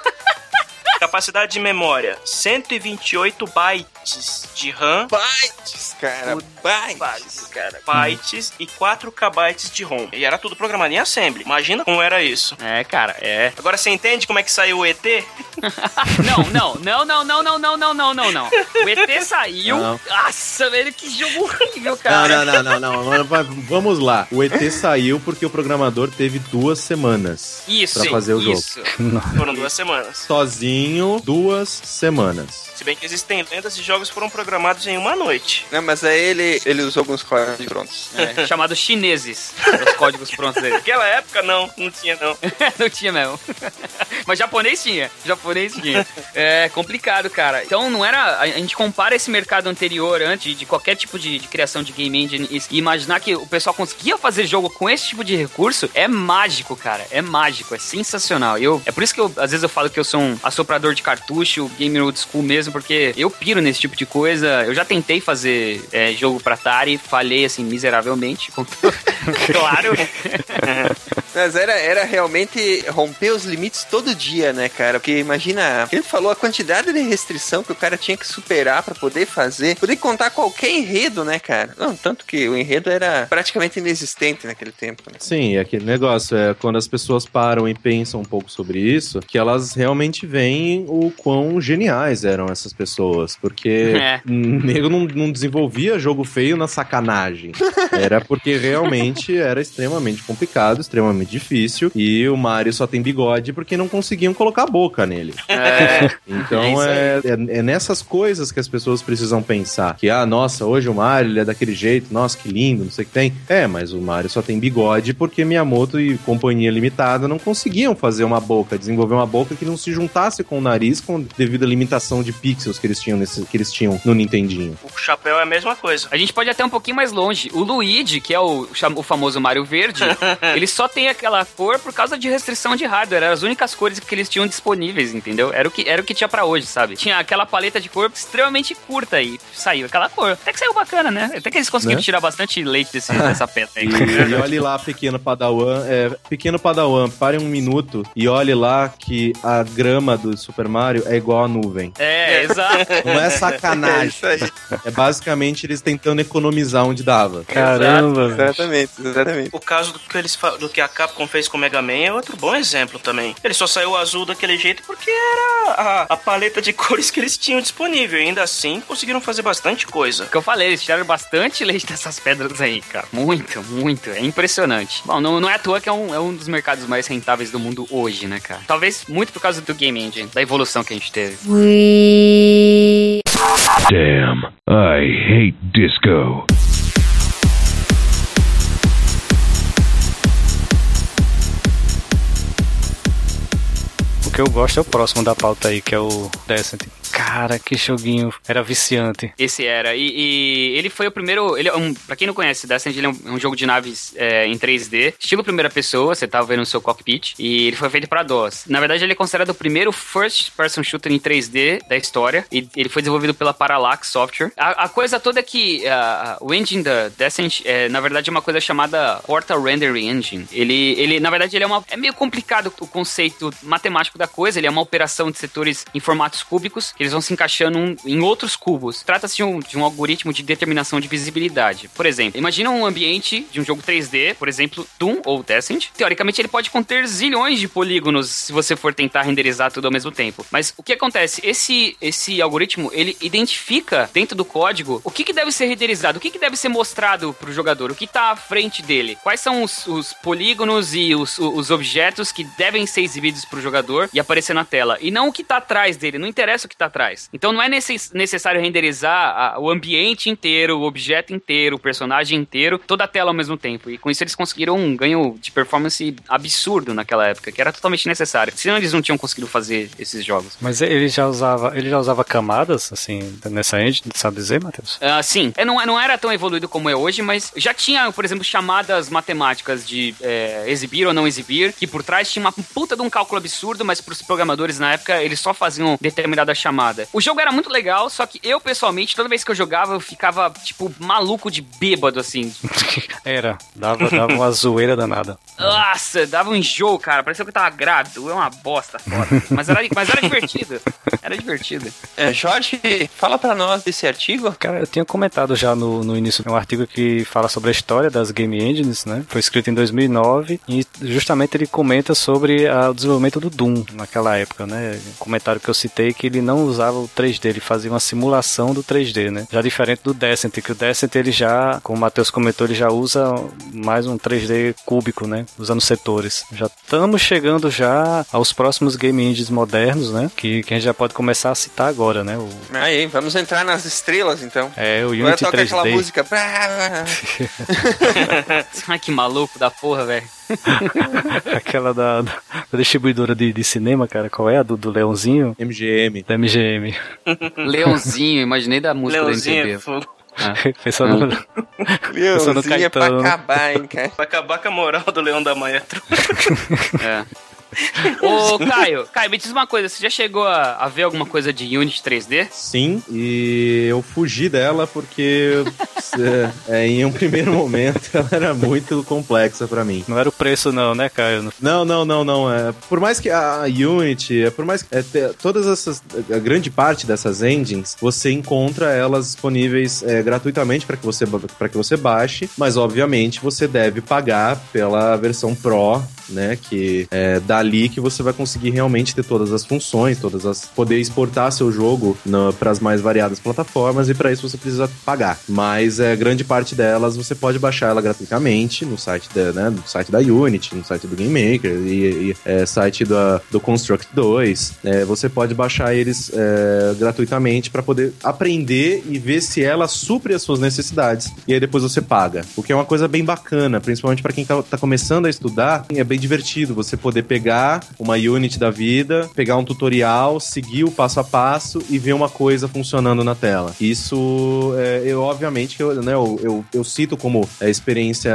Capacidade de memória, 128 bytes de RAM. Bytes, cara, bytes. cara. Bytes e 4 KB de ROM. E era tudo programado em Assembly. Imagina como era isso. É, cara, é. Agora você entende como é que saiu o ET? Não, não, não, não, não, não, não, não, não, não, não. O ET saiu. Não. Nossa, velho, que jogo horrível, Não, cara. não, não, não, não. Vai- Vamos lá. O ET saiu porque o programador teve duas semanas Isso, pra fazer o jogo. isso. Foram duas semanas. Sozinho, duas semanas. Se bem que existem lendas de jogos que foram programados em uma noite. Não, mas aí ele, ele usou alguns códigos prontos. É, chamados chineses, os códigos prontos dele. Naquela época, não. Não tinha, não. não tinha mesmo. Mas japonês tinha. Japonês tinha. É complicado, cara. Então não era. A a gente compara esse mercado anterior, antes de qualquer tipo de, de criação de game engine, e, e imaginar que o pessoal conseguia fazer jogo com esse tipo de recurso é mágico, cara. É mágico, é sensacional. Eu, é por isso que eu, às vezes eu falo que eu sou um assoprador de cartucho, gamer old school mesmo, porque eu piro nesse tipo de coisa. Eu já tentei fazer é, jogo pra Atari, falhei assim miseravelmente. claro. Mas era, era realmente romper os limites todo dia, né, cara? Porque imagina, ele falou a quantidade de restrição que o cara tinha que superar pra poder fazer, poder contar qualquer enredo, né, cara? Não, tanto que o enredo era praticamente inexistente naquele tempo, né? Sim, é aquele negócio é quando as pessoas param e pensam um pouco sobre isso, que elas realmente veem o quão geniais eram essas pessoas, porque É. o nego não, não desenvolvia jogo feio na sacanagem. Era porque realmente era extremamente complicado, extremamente difícil, e o Mario só tem bigode porque não conseguiam colocar a boca nele. É. Então É é, é, é nessas coisas que as pessoas precisam pensar. Que, ah, nossa, hoje o Mario ele é daquele jeito, nossa, que lindo, não sei o que tem. É, mas o Mario só tem bigode porque Miyamoto e Companhia Limitada não conseguiam fazer uma boca, desenvolver uma boca que não se juntasse com o nariz com, devido à limitação de pixels que eles tinham, nesse, que eles tinham no Nintendinho. O chapéu é a mesma coisa. A gente pode ir até um pouquinho mais longe. O Luigi, que é o, o famoso Mario Verde, ele só tem aquela cor por causa de restrição de hardware. Eram as únicas cores que eles tinham disponíveis, entendeu? Era o que, era o que tinha pra hoje, sabe? Tinha aquela paleta de cor extremamente curta e saiu aquela cor. Até que saiu bacana, né? Até que eles conseguiram Né? tirar bastante leite desse, dessa pedra aí. E, e olhe lá, pequeno Padawan. É, pequeno Padawan, pare um minuto e olhe lá que a grama do Super Mario é igual a nuvem. É, exato. Não é sacanagem. É isso aí. É basicamente eles tentando economizar onde dava. Caramba, velho. Exatamente, exatamente. O caso do que, eles, do que a Capcom fez com o Mega Man é outro bom exemplo também. Ele só saiu azul daquele jeito porque era a, a paleta de cores que eles tinham disponível. E ainda assim conseguiram fazer bastante coisa. que eu falei, eles tiraram bastante leite dessas pedras aí, cara. Muito, muito. É impressionante. Bom, não, não é à toa que é um, é um dos mercados mais rentáveis do mundo hoje, né, cara? Talvez muito por causa do Game Engine, da evolução que a gente teve. Damn, I hate disco. O que eu gosto é o próximo da pauta aí, que é o Descent. Cara, que joguinho. Era viciante. Esse era. E, e ele foi o primeiro. Ele é um, pra quem não conhece, Descent ele é um, é um jogo de naves é, em 3D, estilo primeira pessoa, você tava vendo o seu cockpit. E ele foi feito pra DOS. Na verdade, ele é considerado o primeiro first person shooter em 3D da história. E ele foi desenvolvido pela Parallax Software. A, a coisa toda é que o engine da Descent é, na verdade, é uma coisa chamada Portal Rendering Engine. Ele, ele na verdade, ele é uma. É meio complicado o conceito matemático da coisa. Ele é uma operação de setores em formatos cúbicos, que eles vão se encaixando um- em outros cubos. Trata-se de um, de um algoritmo de determinação de visibilidade. Por exemplo, imagina um ambiente de um jogo 3D, por exemplo, Doom ou Descent. Teoricamente, ele pode conter zilhões de polígonos se você for tentar renderizar tudo ao mesmo tempo. Mas o que acontece? Esse, esse algoritmo, ele identifica dentro do código o que, que deve ser renderizado, o que, que deve ser mostrado pro jogador, o que tá à frente dele, quais são os, os polígonos e os, os objetos que devem ser exibidos pro jogador e aparecer na tela. E não o que tá atrás dele, não interessa o que tá atrás. Então não é necess- necessário renderizar a- o ambiente inteiro, o objeto inteiro, o personagem inteiro, toda a tela ao mesmo tempo. E com isso eles conseguiram um ganho de performance absurdo naquela época, que era totalmente necessário. Senão eles não tinham conseguido fazer esses jogos. Mas ele já usava, ele já usava camadas, assim, nessa engine, sabe dizer, Matheus? Ah, sim, é, não, não era tão evoluído como é hoje, mas já tinha, por exemplo, chamadas matemáticas de é, exibir ou não exibir, que por trás tinha uma puta de um cálculo absurdo, mas pros programadores na época eles só faziam determinada chamada. O jogo era muito legal, só que eu pessoalmente, toda vez que eu jogava, eu ficava, tipo, maluco de bêbado, assim. Era, dava, dava uma zoeira danada. Nossa, dava um enjoo, cara. Parecia que eu tava grávido. É uma bosta foda. Mas era, mas era divertido. Era divertido. É, Jorge, fala pra nós desse artigo. Cara, eu tinha comentado já no, no início um artigo que fala sobre a história das game engines, né? Foi escrito em 2009 e justamente ele comenta sobre a- o desenvolvimento do Doom naquela época, né? Um comentário que eu citei que ele não usava o 3D, ele fazia uma simulação do 3D, né? Já diferente do Descent, que o Descent ele já, como o Matheus comentou, ele já usa mais um 3D cúbico, né? Usando setores. Já estamos chegando já aos próximos game engines modernos, né? Que, que a gente já pode começar a citar agora, né? O, Aí, vamos entrar nas estrelas então. é, o Agora Unity toca 3D. aquela música. Ai, que maluco da porra, velho. Aquela da, da distribuidora de, de cinema, cara, qual é? A do, do Leãozinho? MGM. Da MGM. Leãozinho, imaginei da música Leãozinho da é fogo. Ah. Pensando no, pensando no Leãozinho é pra Caetano. acabar, hein, cara. Vai acabar com a moral do Leão da Maestro. É. Ô, Caio, Caio, me diz uma coisa, você já chegou a, a ver alguma coisa de Unity 3D? Sim, e eu fugi dela porque é, em um primeiro momento ela era muito complexa pra mim. Não era o preço não, né, Caio? Não, não, não, não. É, por mais que a Unity, é, por mais que é, todas essas, a grande parte dessas engines, você encontra elas disponíveis é, gratuitamente para que você para que você baixe, mas obviamente você deve pagar pela versão Pro, né? Que é dali que você vai conseguir realmente ter todas as funções, todas as poder exportar seu jogo para as mais variadas plataformas e para isso você precisa pagar. Mas é, grande parte delas você pode baixar ela gratuitamente no site da, né, no site da Unity, no site do Game Maker e, e, é, site da, do Construct 2. É, você pode baixar eles é, gratuitamente para poder aprender e ver se ela supre as suas necessidades. E aí depois você paga. O que é uma coisa bem bacana, principalmente para quem tá, tá começando a estudar, é bem divertido você poder pegar uma Unity da vida, pegar um tutorial, seguir o passo a passo e ver uma coisa funcionando na tela. Isso, é, eu obviamente, eu, né, eu, eu, eu cito como é, experiência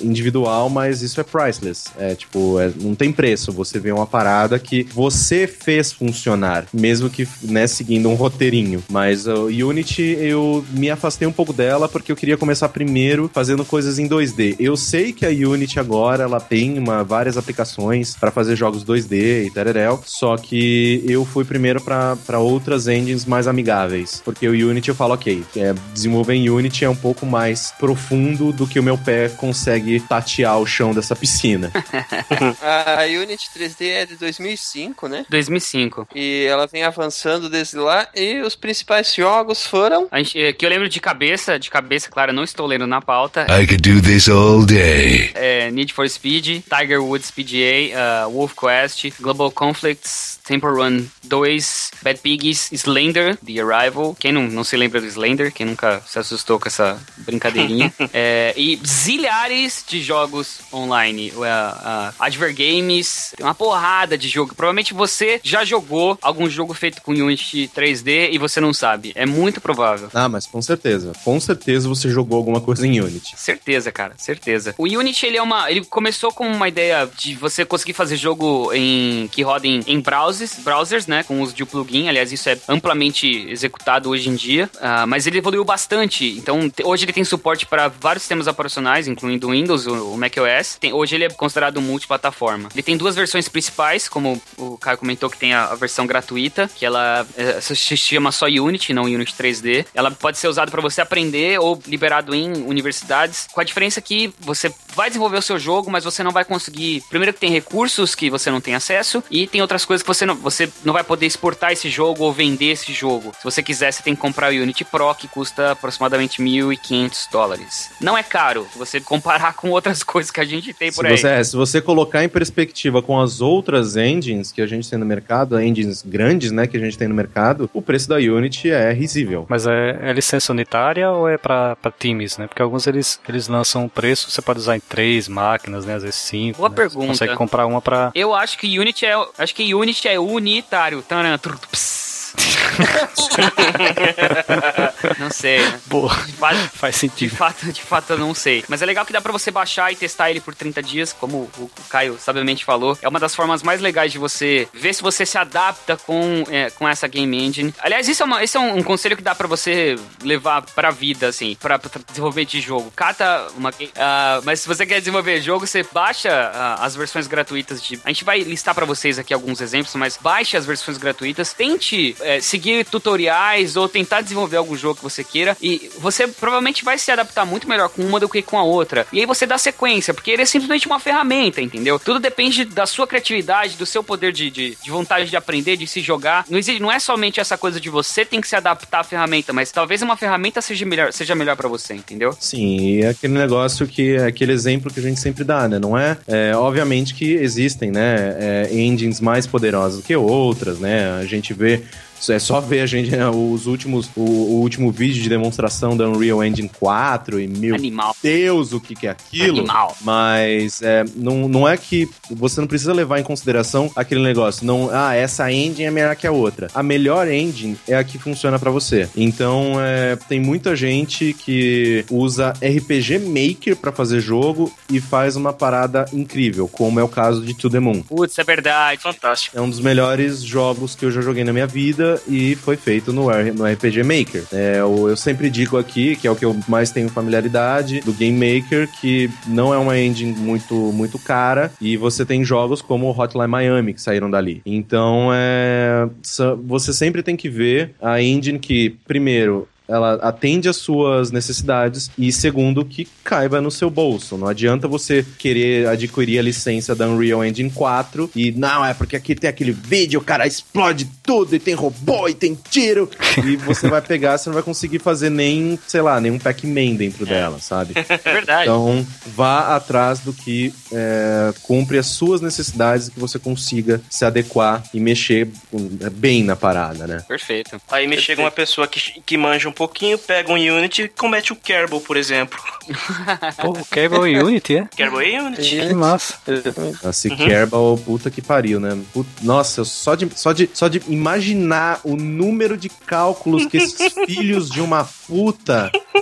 individual, mas isso é priceless. É tipo, é, não tem preço você ver uma parada que você fez funcionar, mesmo que né, seguindo um roteirinho. Mas o Unity eu me afastei um pouco dela porque eu queria começar primeiro fazendo coisas em 2D. Eu sei que a Unity agora ela tem uma, várias aplicações para fazer jogos 2D e tereréu, só que eu fui primeiro para outras engines mais amigáveis, porque o Unity eu falo, ok, é, desenvolver em Unity é um pouco mais profundo do que o meu pé consegue tatear o chão dessa piscina. A Unity 3D é de 2005, né? 2005. E ela vem avançando desde lá e os principais jogos foram... A gente, é, que eu lembro de cabeça, de cabeça, claro, não estou lendo na pauta. I could do this all day. É, Need for Speed, Tiger Woods PGA, uh, Wolf Quest, Global Conflicts, Temple Run 2, Bad Piggies, Slender, The Arrival. Quem não, não se lembra do Slender? Quem nunca se assustou com essa brincadeirinha? É, e zilhares de jogos online. Uh, uh, Adver Games, tem uma porrada de jogo. Provavelmente você já jogou algum jogo feito com Unity 3D e você não sabe. É muito provável. Ah, mas com certeza. Com certeza você jogou alguma coisa em Unity. Certeza, cara, certeza. O Unity, ele é uma. Ele começou com uma ideia de você conseguir fazer jogo em que roda em, em browsers, browsers, né, com uso de plugin. Aliás, isso é amplamente executado hoje em dia. Uh, mas ele evoluiu bastante. Então, hoje ele tem suporte para vários sistemas operacionais, incluindo o Windows, o, o macOS. Tem, hoje ele é considerado multiplataforma. Ele tem duas versões principais, como o Caio comentou que tem a, a versão gratuita, que ela é, se chama só Unity, não Unity 3D. Ela pode ser usada para você aprender ou liberado em universidades, com a diferença que você vai desenvolver o seu jogo, mas você não vai conseguir. Primeiro que tem recursos que você não tem acesso e tem outras coisas que você não, você não vai poder exportar esse jogo ou vender esse jogo. Se você quiser, você tem que comprar o Unity Pro, que custa aproximadamente 1.500 dólares. Não é caro, se você comparar com outras coisas que a gente tem por se aí. Você, é, se você colocar em perspectiva com as outras engines que a gente tem no mercado, engines grandes, né, que a gente tem no mercado, o preço da Unity é risível. Mas é, é licença unitária ou é para times, né? Porque alguns eles, eles lançam um preço, você pode usar em três máquinas, né? Às vezes cinco. Boa né? Pergunta. Você consegue comprar uma para Eu acho que Unity é, acho que Unity é unitário. Taran, tru, ps. não sei. Né? Boa. Fato, Faz sentido. De fato, de fato, eu não sei. Mas é legal que dá pra você baixar e testar ele por 30 dias, como o Caio sabiamente falou. É uma das formas mais legais de você ver se você se adapta com, é, com essa game engine. Aliás, isso é, uma, isso é um, um conselho que dá pra você levar pra vida, assim, pra, pra desenvolver de jogo. Cata uma. Uh, mas se você quer desenvolver jogo, você baixa uh, as versões gratuitas de. A gente vai listar pra vocês aqui alguns exemplos, mas baixe as versões gratuitas. Tente é, seguir tutoriais ou tentar desenvolver algum jogo que você queira. E você provavelmente vai se adaptar muito melhor com uma do que com a outra. E aí você dá sequência, porque ele é simplesmente uma ferramenta, entendeu? Tudo depende da sua criatividade, do seu poder de, de, de vontade de aprender, de se jogar. Não, existe, não é somente essa coisa de você tem que se adaptar à ferramenta, mas talvez uma ferramenta seja melhor, seja melhor para você, entendeu? Sim, e é aquele negócio que é aquele exemplo que a gente sempre dá, né? Não é, é obviamente que existem, né, é, engines mais poderosas que outras, né? A gente vê é só ver a gente, né, os últimos, o, o, último vídeo de demonstração da Unreal Engine 4 e meu Animal. Deus, o que, que é aquilo. Animal. Mas é, não, não é que você não precisa levar em consideração aquele negócio. Não, ah, essa engine é melhor que a outra. A melhor engine é a que funciona para você. Então, é, tem muita gente que usa RPG Maker para fazer jogo e faz uma parada incrível, como é o caso de To The Moon. Putz, é verdade. Fantástico. É um dos melhores jogos que eu já joguei na minha vida e foi feito no, no RPG Maker. É, eu, eu, sempre digo aqui, que é o que eu mais tenho familiaridade, do Game Maker, que não é uma engine muito, muito cara, e você tem jogos como Hotline Miami, que saíram dali. Então, é, você sempre tem que ver a engine que, primeiro, ela atende às suas necessidades e segundo que caiba no seu bolso. Não adianta você querer adquirir a licença da Unreal Engine 4 e não, é porque aqui tem aquele vídeo, o cara explode tudo e tem robô e tem tiro e você vai pegar, você não vai conseguir fazer nem, sei lá, nenhum Pac-Man dentro dela, sabe? É verdade. Então, vá atrás do que é, cumpre as suas necessidades que você consiga se adequar e mexer bem na parada, né? Perfeito. Aí me Perfeito. chega uma pessoa que, que manja um pouquinho, pega um Unity e comete o Kerbal, por exemplo. Pô, o Kerbal é Unity, é? Kerbal é Unity. Que massa. Nossa, uhum. Kerbal, puta que pariu, né? Puta, nossa, só de, só, de, só de imaginar o número de cálculos que esses filhos de uma puta.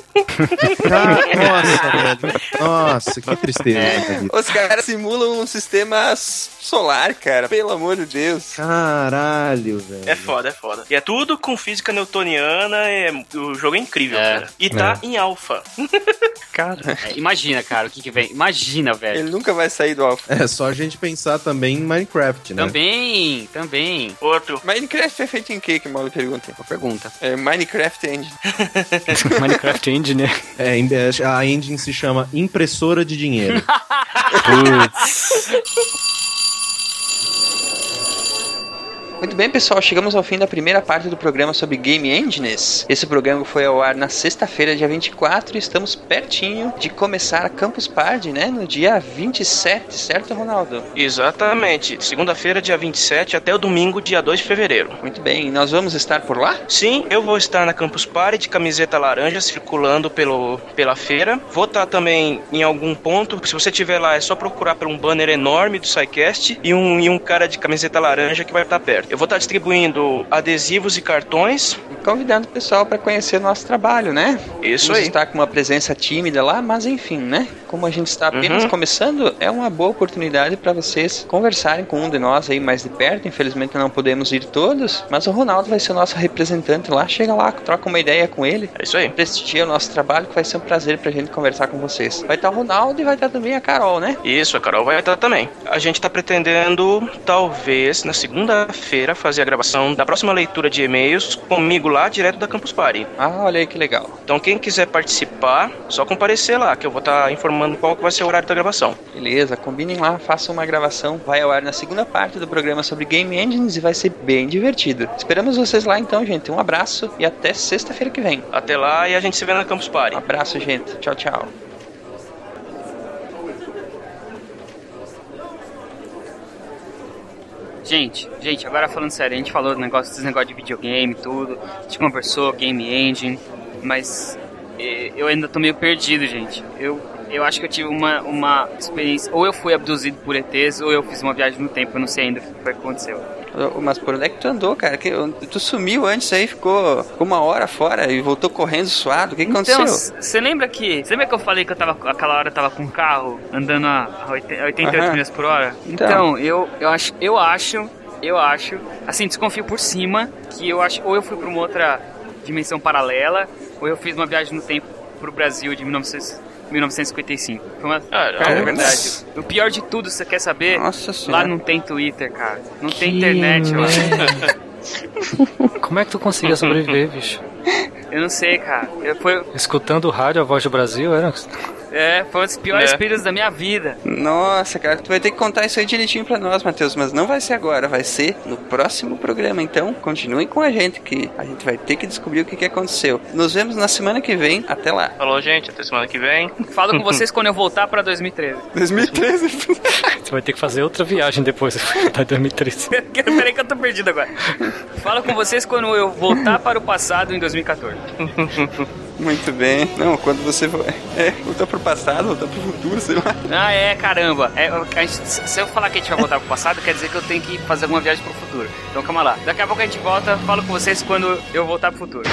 nossa, velho. Nossa, que tristeza. É. Os caras simulam um sistema solar, cara. Pelo amor de Deus. Caralho, velho. É foda, é foda. E é tudo com física newtoniana. É, o jogo é incrível, É. cara. E tá É. em alfa. Cara. É, imagina, cara, o que, que vem. Imagina, velho. Ele nunca vai sair do alfa. É só a gente pensar também em Minecraft, né? Também, também. Outro. Minecraft é feito em que, que mal pergunta? Boa pergunta. É Minecraft Engine. Minecraft Engine, né? É, é, a engine se chama impressora de dinheiro. Muito bem, pessoal, chegamos ao fim da primeira parte do programa sobre Game Engines. Esse programa foi ao ar na sexta-feira, dia 24, e estamos pertinho de começar a Campus Party, né? No dia 27, certo, Ronaldo? Exatamente. Segunda-feira, dia 27, até o domingo, dia 2 de fevereiro. Muito bem, nós vamos estar por lá? Sim, eu vou estar na Campus Party de camiseta laranja, circulando pelo, pela feira. Vou estar também em algum ponto. Se você estiver lá, é só procurar por um banner enorme do SciCast e um, e um cara de camiseta laranja que vai estar perto. Eu vou estar distribuindo adesivos e cartões. E convidando o pessoal para conhecer o nosso trabalho, né? Isso Vamos aí. estar com uma presença tímida lá, mas enfim, né? Como a gente está apenas Uhum. começando, é uma boa oportunidade para vocês conversarem com um de nós aí mais de perto. Infelizmente não podemos ir todos, mas o Ronaldo vai ser o nosso representante lá. Chega lá, troca uma ideia com ele. É isso aí. Prestigia o nosso trabalho, que vai ser um prazer pra gente conversar com vocês. Vai estar o Ronaldo e vai estar também a Carol, né? Isso, a Carol vai estar também. A gente tá pretendendo, talvez, na segunda-feira, fazer a gravação da próxima leitura de e-mails comigo lá, direto da Campus Party. Ah, olha aí que legal. Então, quem quiser participar, só comparecer lá, que eu vou estar informando qual que vai ser o horário da gravação. Beleza, combinem lá, façam uma gravação. Vai ao ar na segunda parte do programa sobre Game Engines e vai ser bem divertido. Esperamos vocês lá então, gente. Um abraço e até sexta-feira que vem. Até lá e a gente se vê na Campus Party. abraço, gente. Tchau, tchau. Gente, gente, agora falando sério, a gente falou do negócio, desse negócio de videogame, tudo, a gente conversou, game engine, mas eh, eu ainda tô meio perdido, gente. Eu, eu acho que eu tive uma, uma experiência, ou eu fui abduzido por ETs, ou eu fiz uma viagem no tempo, eu não sei ainda o que que aconteceu. Mas por onde é que tu andou, cara? Que, tu sumiu antes aí, ficou uma hora fora e voltou correndo suado. O que, que Então, aconteceu? você lembra que. Você lembra que eu falei que eu tava. Aquela hora eu tava com um carro andando a a 80 88 Aham. milhas por hora? Então. Então, eu, eu acho. Eu acho. Eu acho. Assim, desconfio por cima que eu acho. Ou eu fui pra uma outra dimensão paralela, ou eu fiz uma viagem no tempo pro Brasil de 1900 1955. Foi uma. Ah, cara, é verdade. O pior de tudo, você quer saber? Nossa Lá senhora. não tem Twitter, cara. Não tem Que internet lá. Como é que tu conseguia sobreviver, bicho? Eu não sei, cara. Eu, foi, Escutando o rádio, a voz do Brasil, era? É, foi um dos piores É. períodos da minha vida. Nossa, cara, tu vai ter que contar isso aí direitinho pra nós, Matheus, mas não vai ser agora, vai ser no próximo programa. Então, continuem com a gente, que a gente vai ter que descobrir o que, que aconteceu. Nos vemos na semana que vem. Até lá. Falou, gente. Até semana que vem. Falo com vocês quando eu voltar pra 2013. 2013. Você vai ter que fazer outra viagem depois da 2013. Peraí que eu tô perdido agora. Falo com vocês quando eu voltar para o passado em 2014. Muito bem. Não, quando você for. É, voltar pro passado, voltar pro futuro, sei lá. Ah, é, caramba. É, gente- se eu falar que a gente vai voltar pro passado, quer dizer que eu tenho que fazer alguma viagem pro futuro. Então calma lá. Daqui a pouco a gente volta, falo com vocês quando eu voltar pro futuro.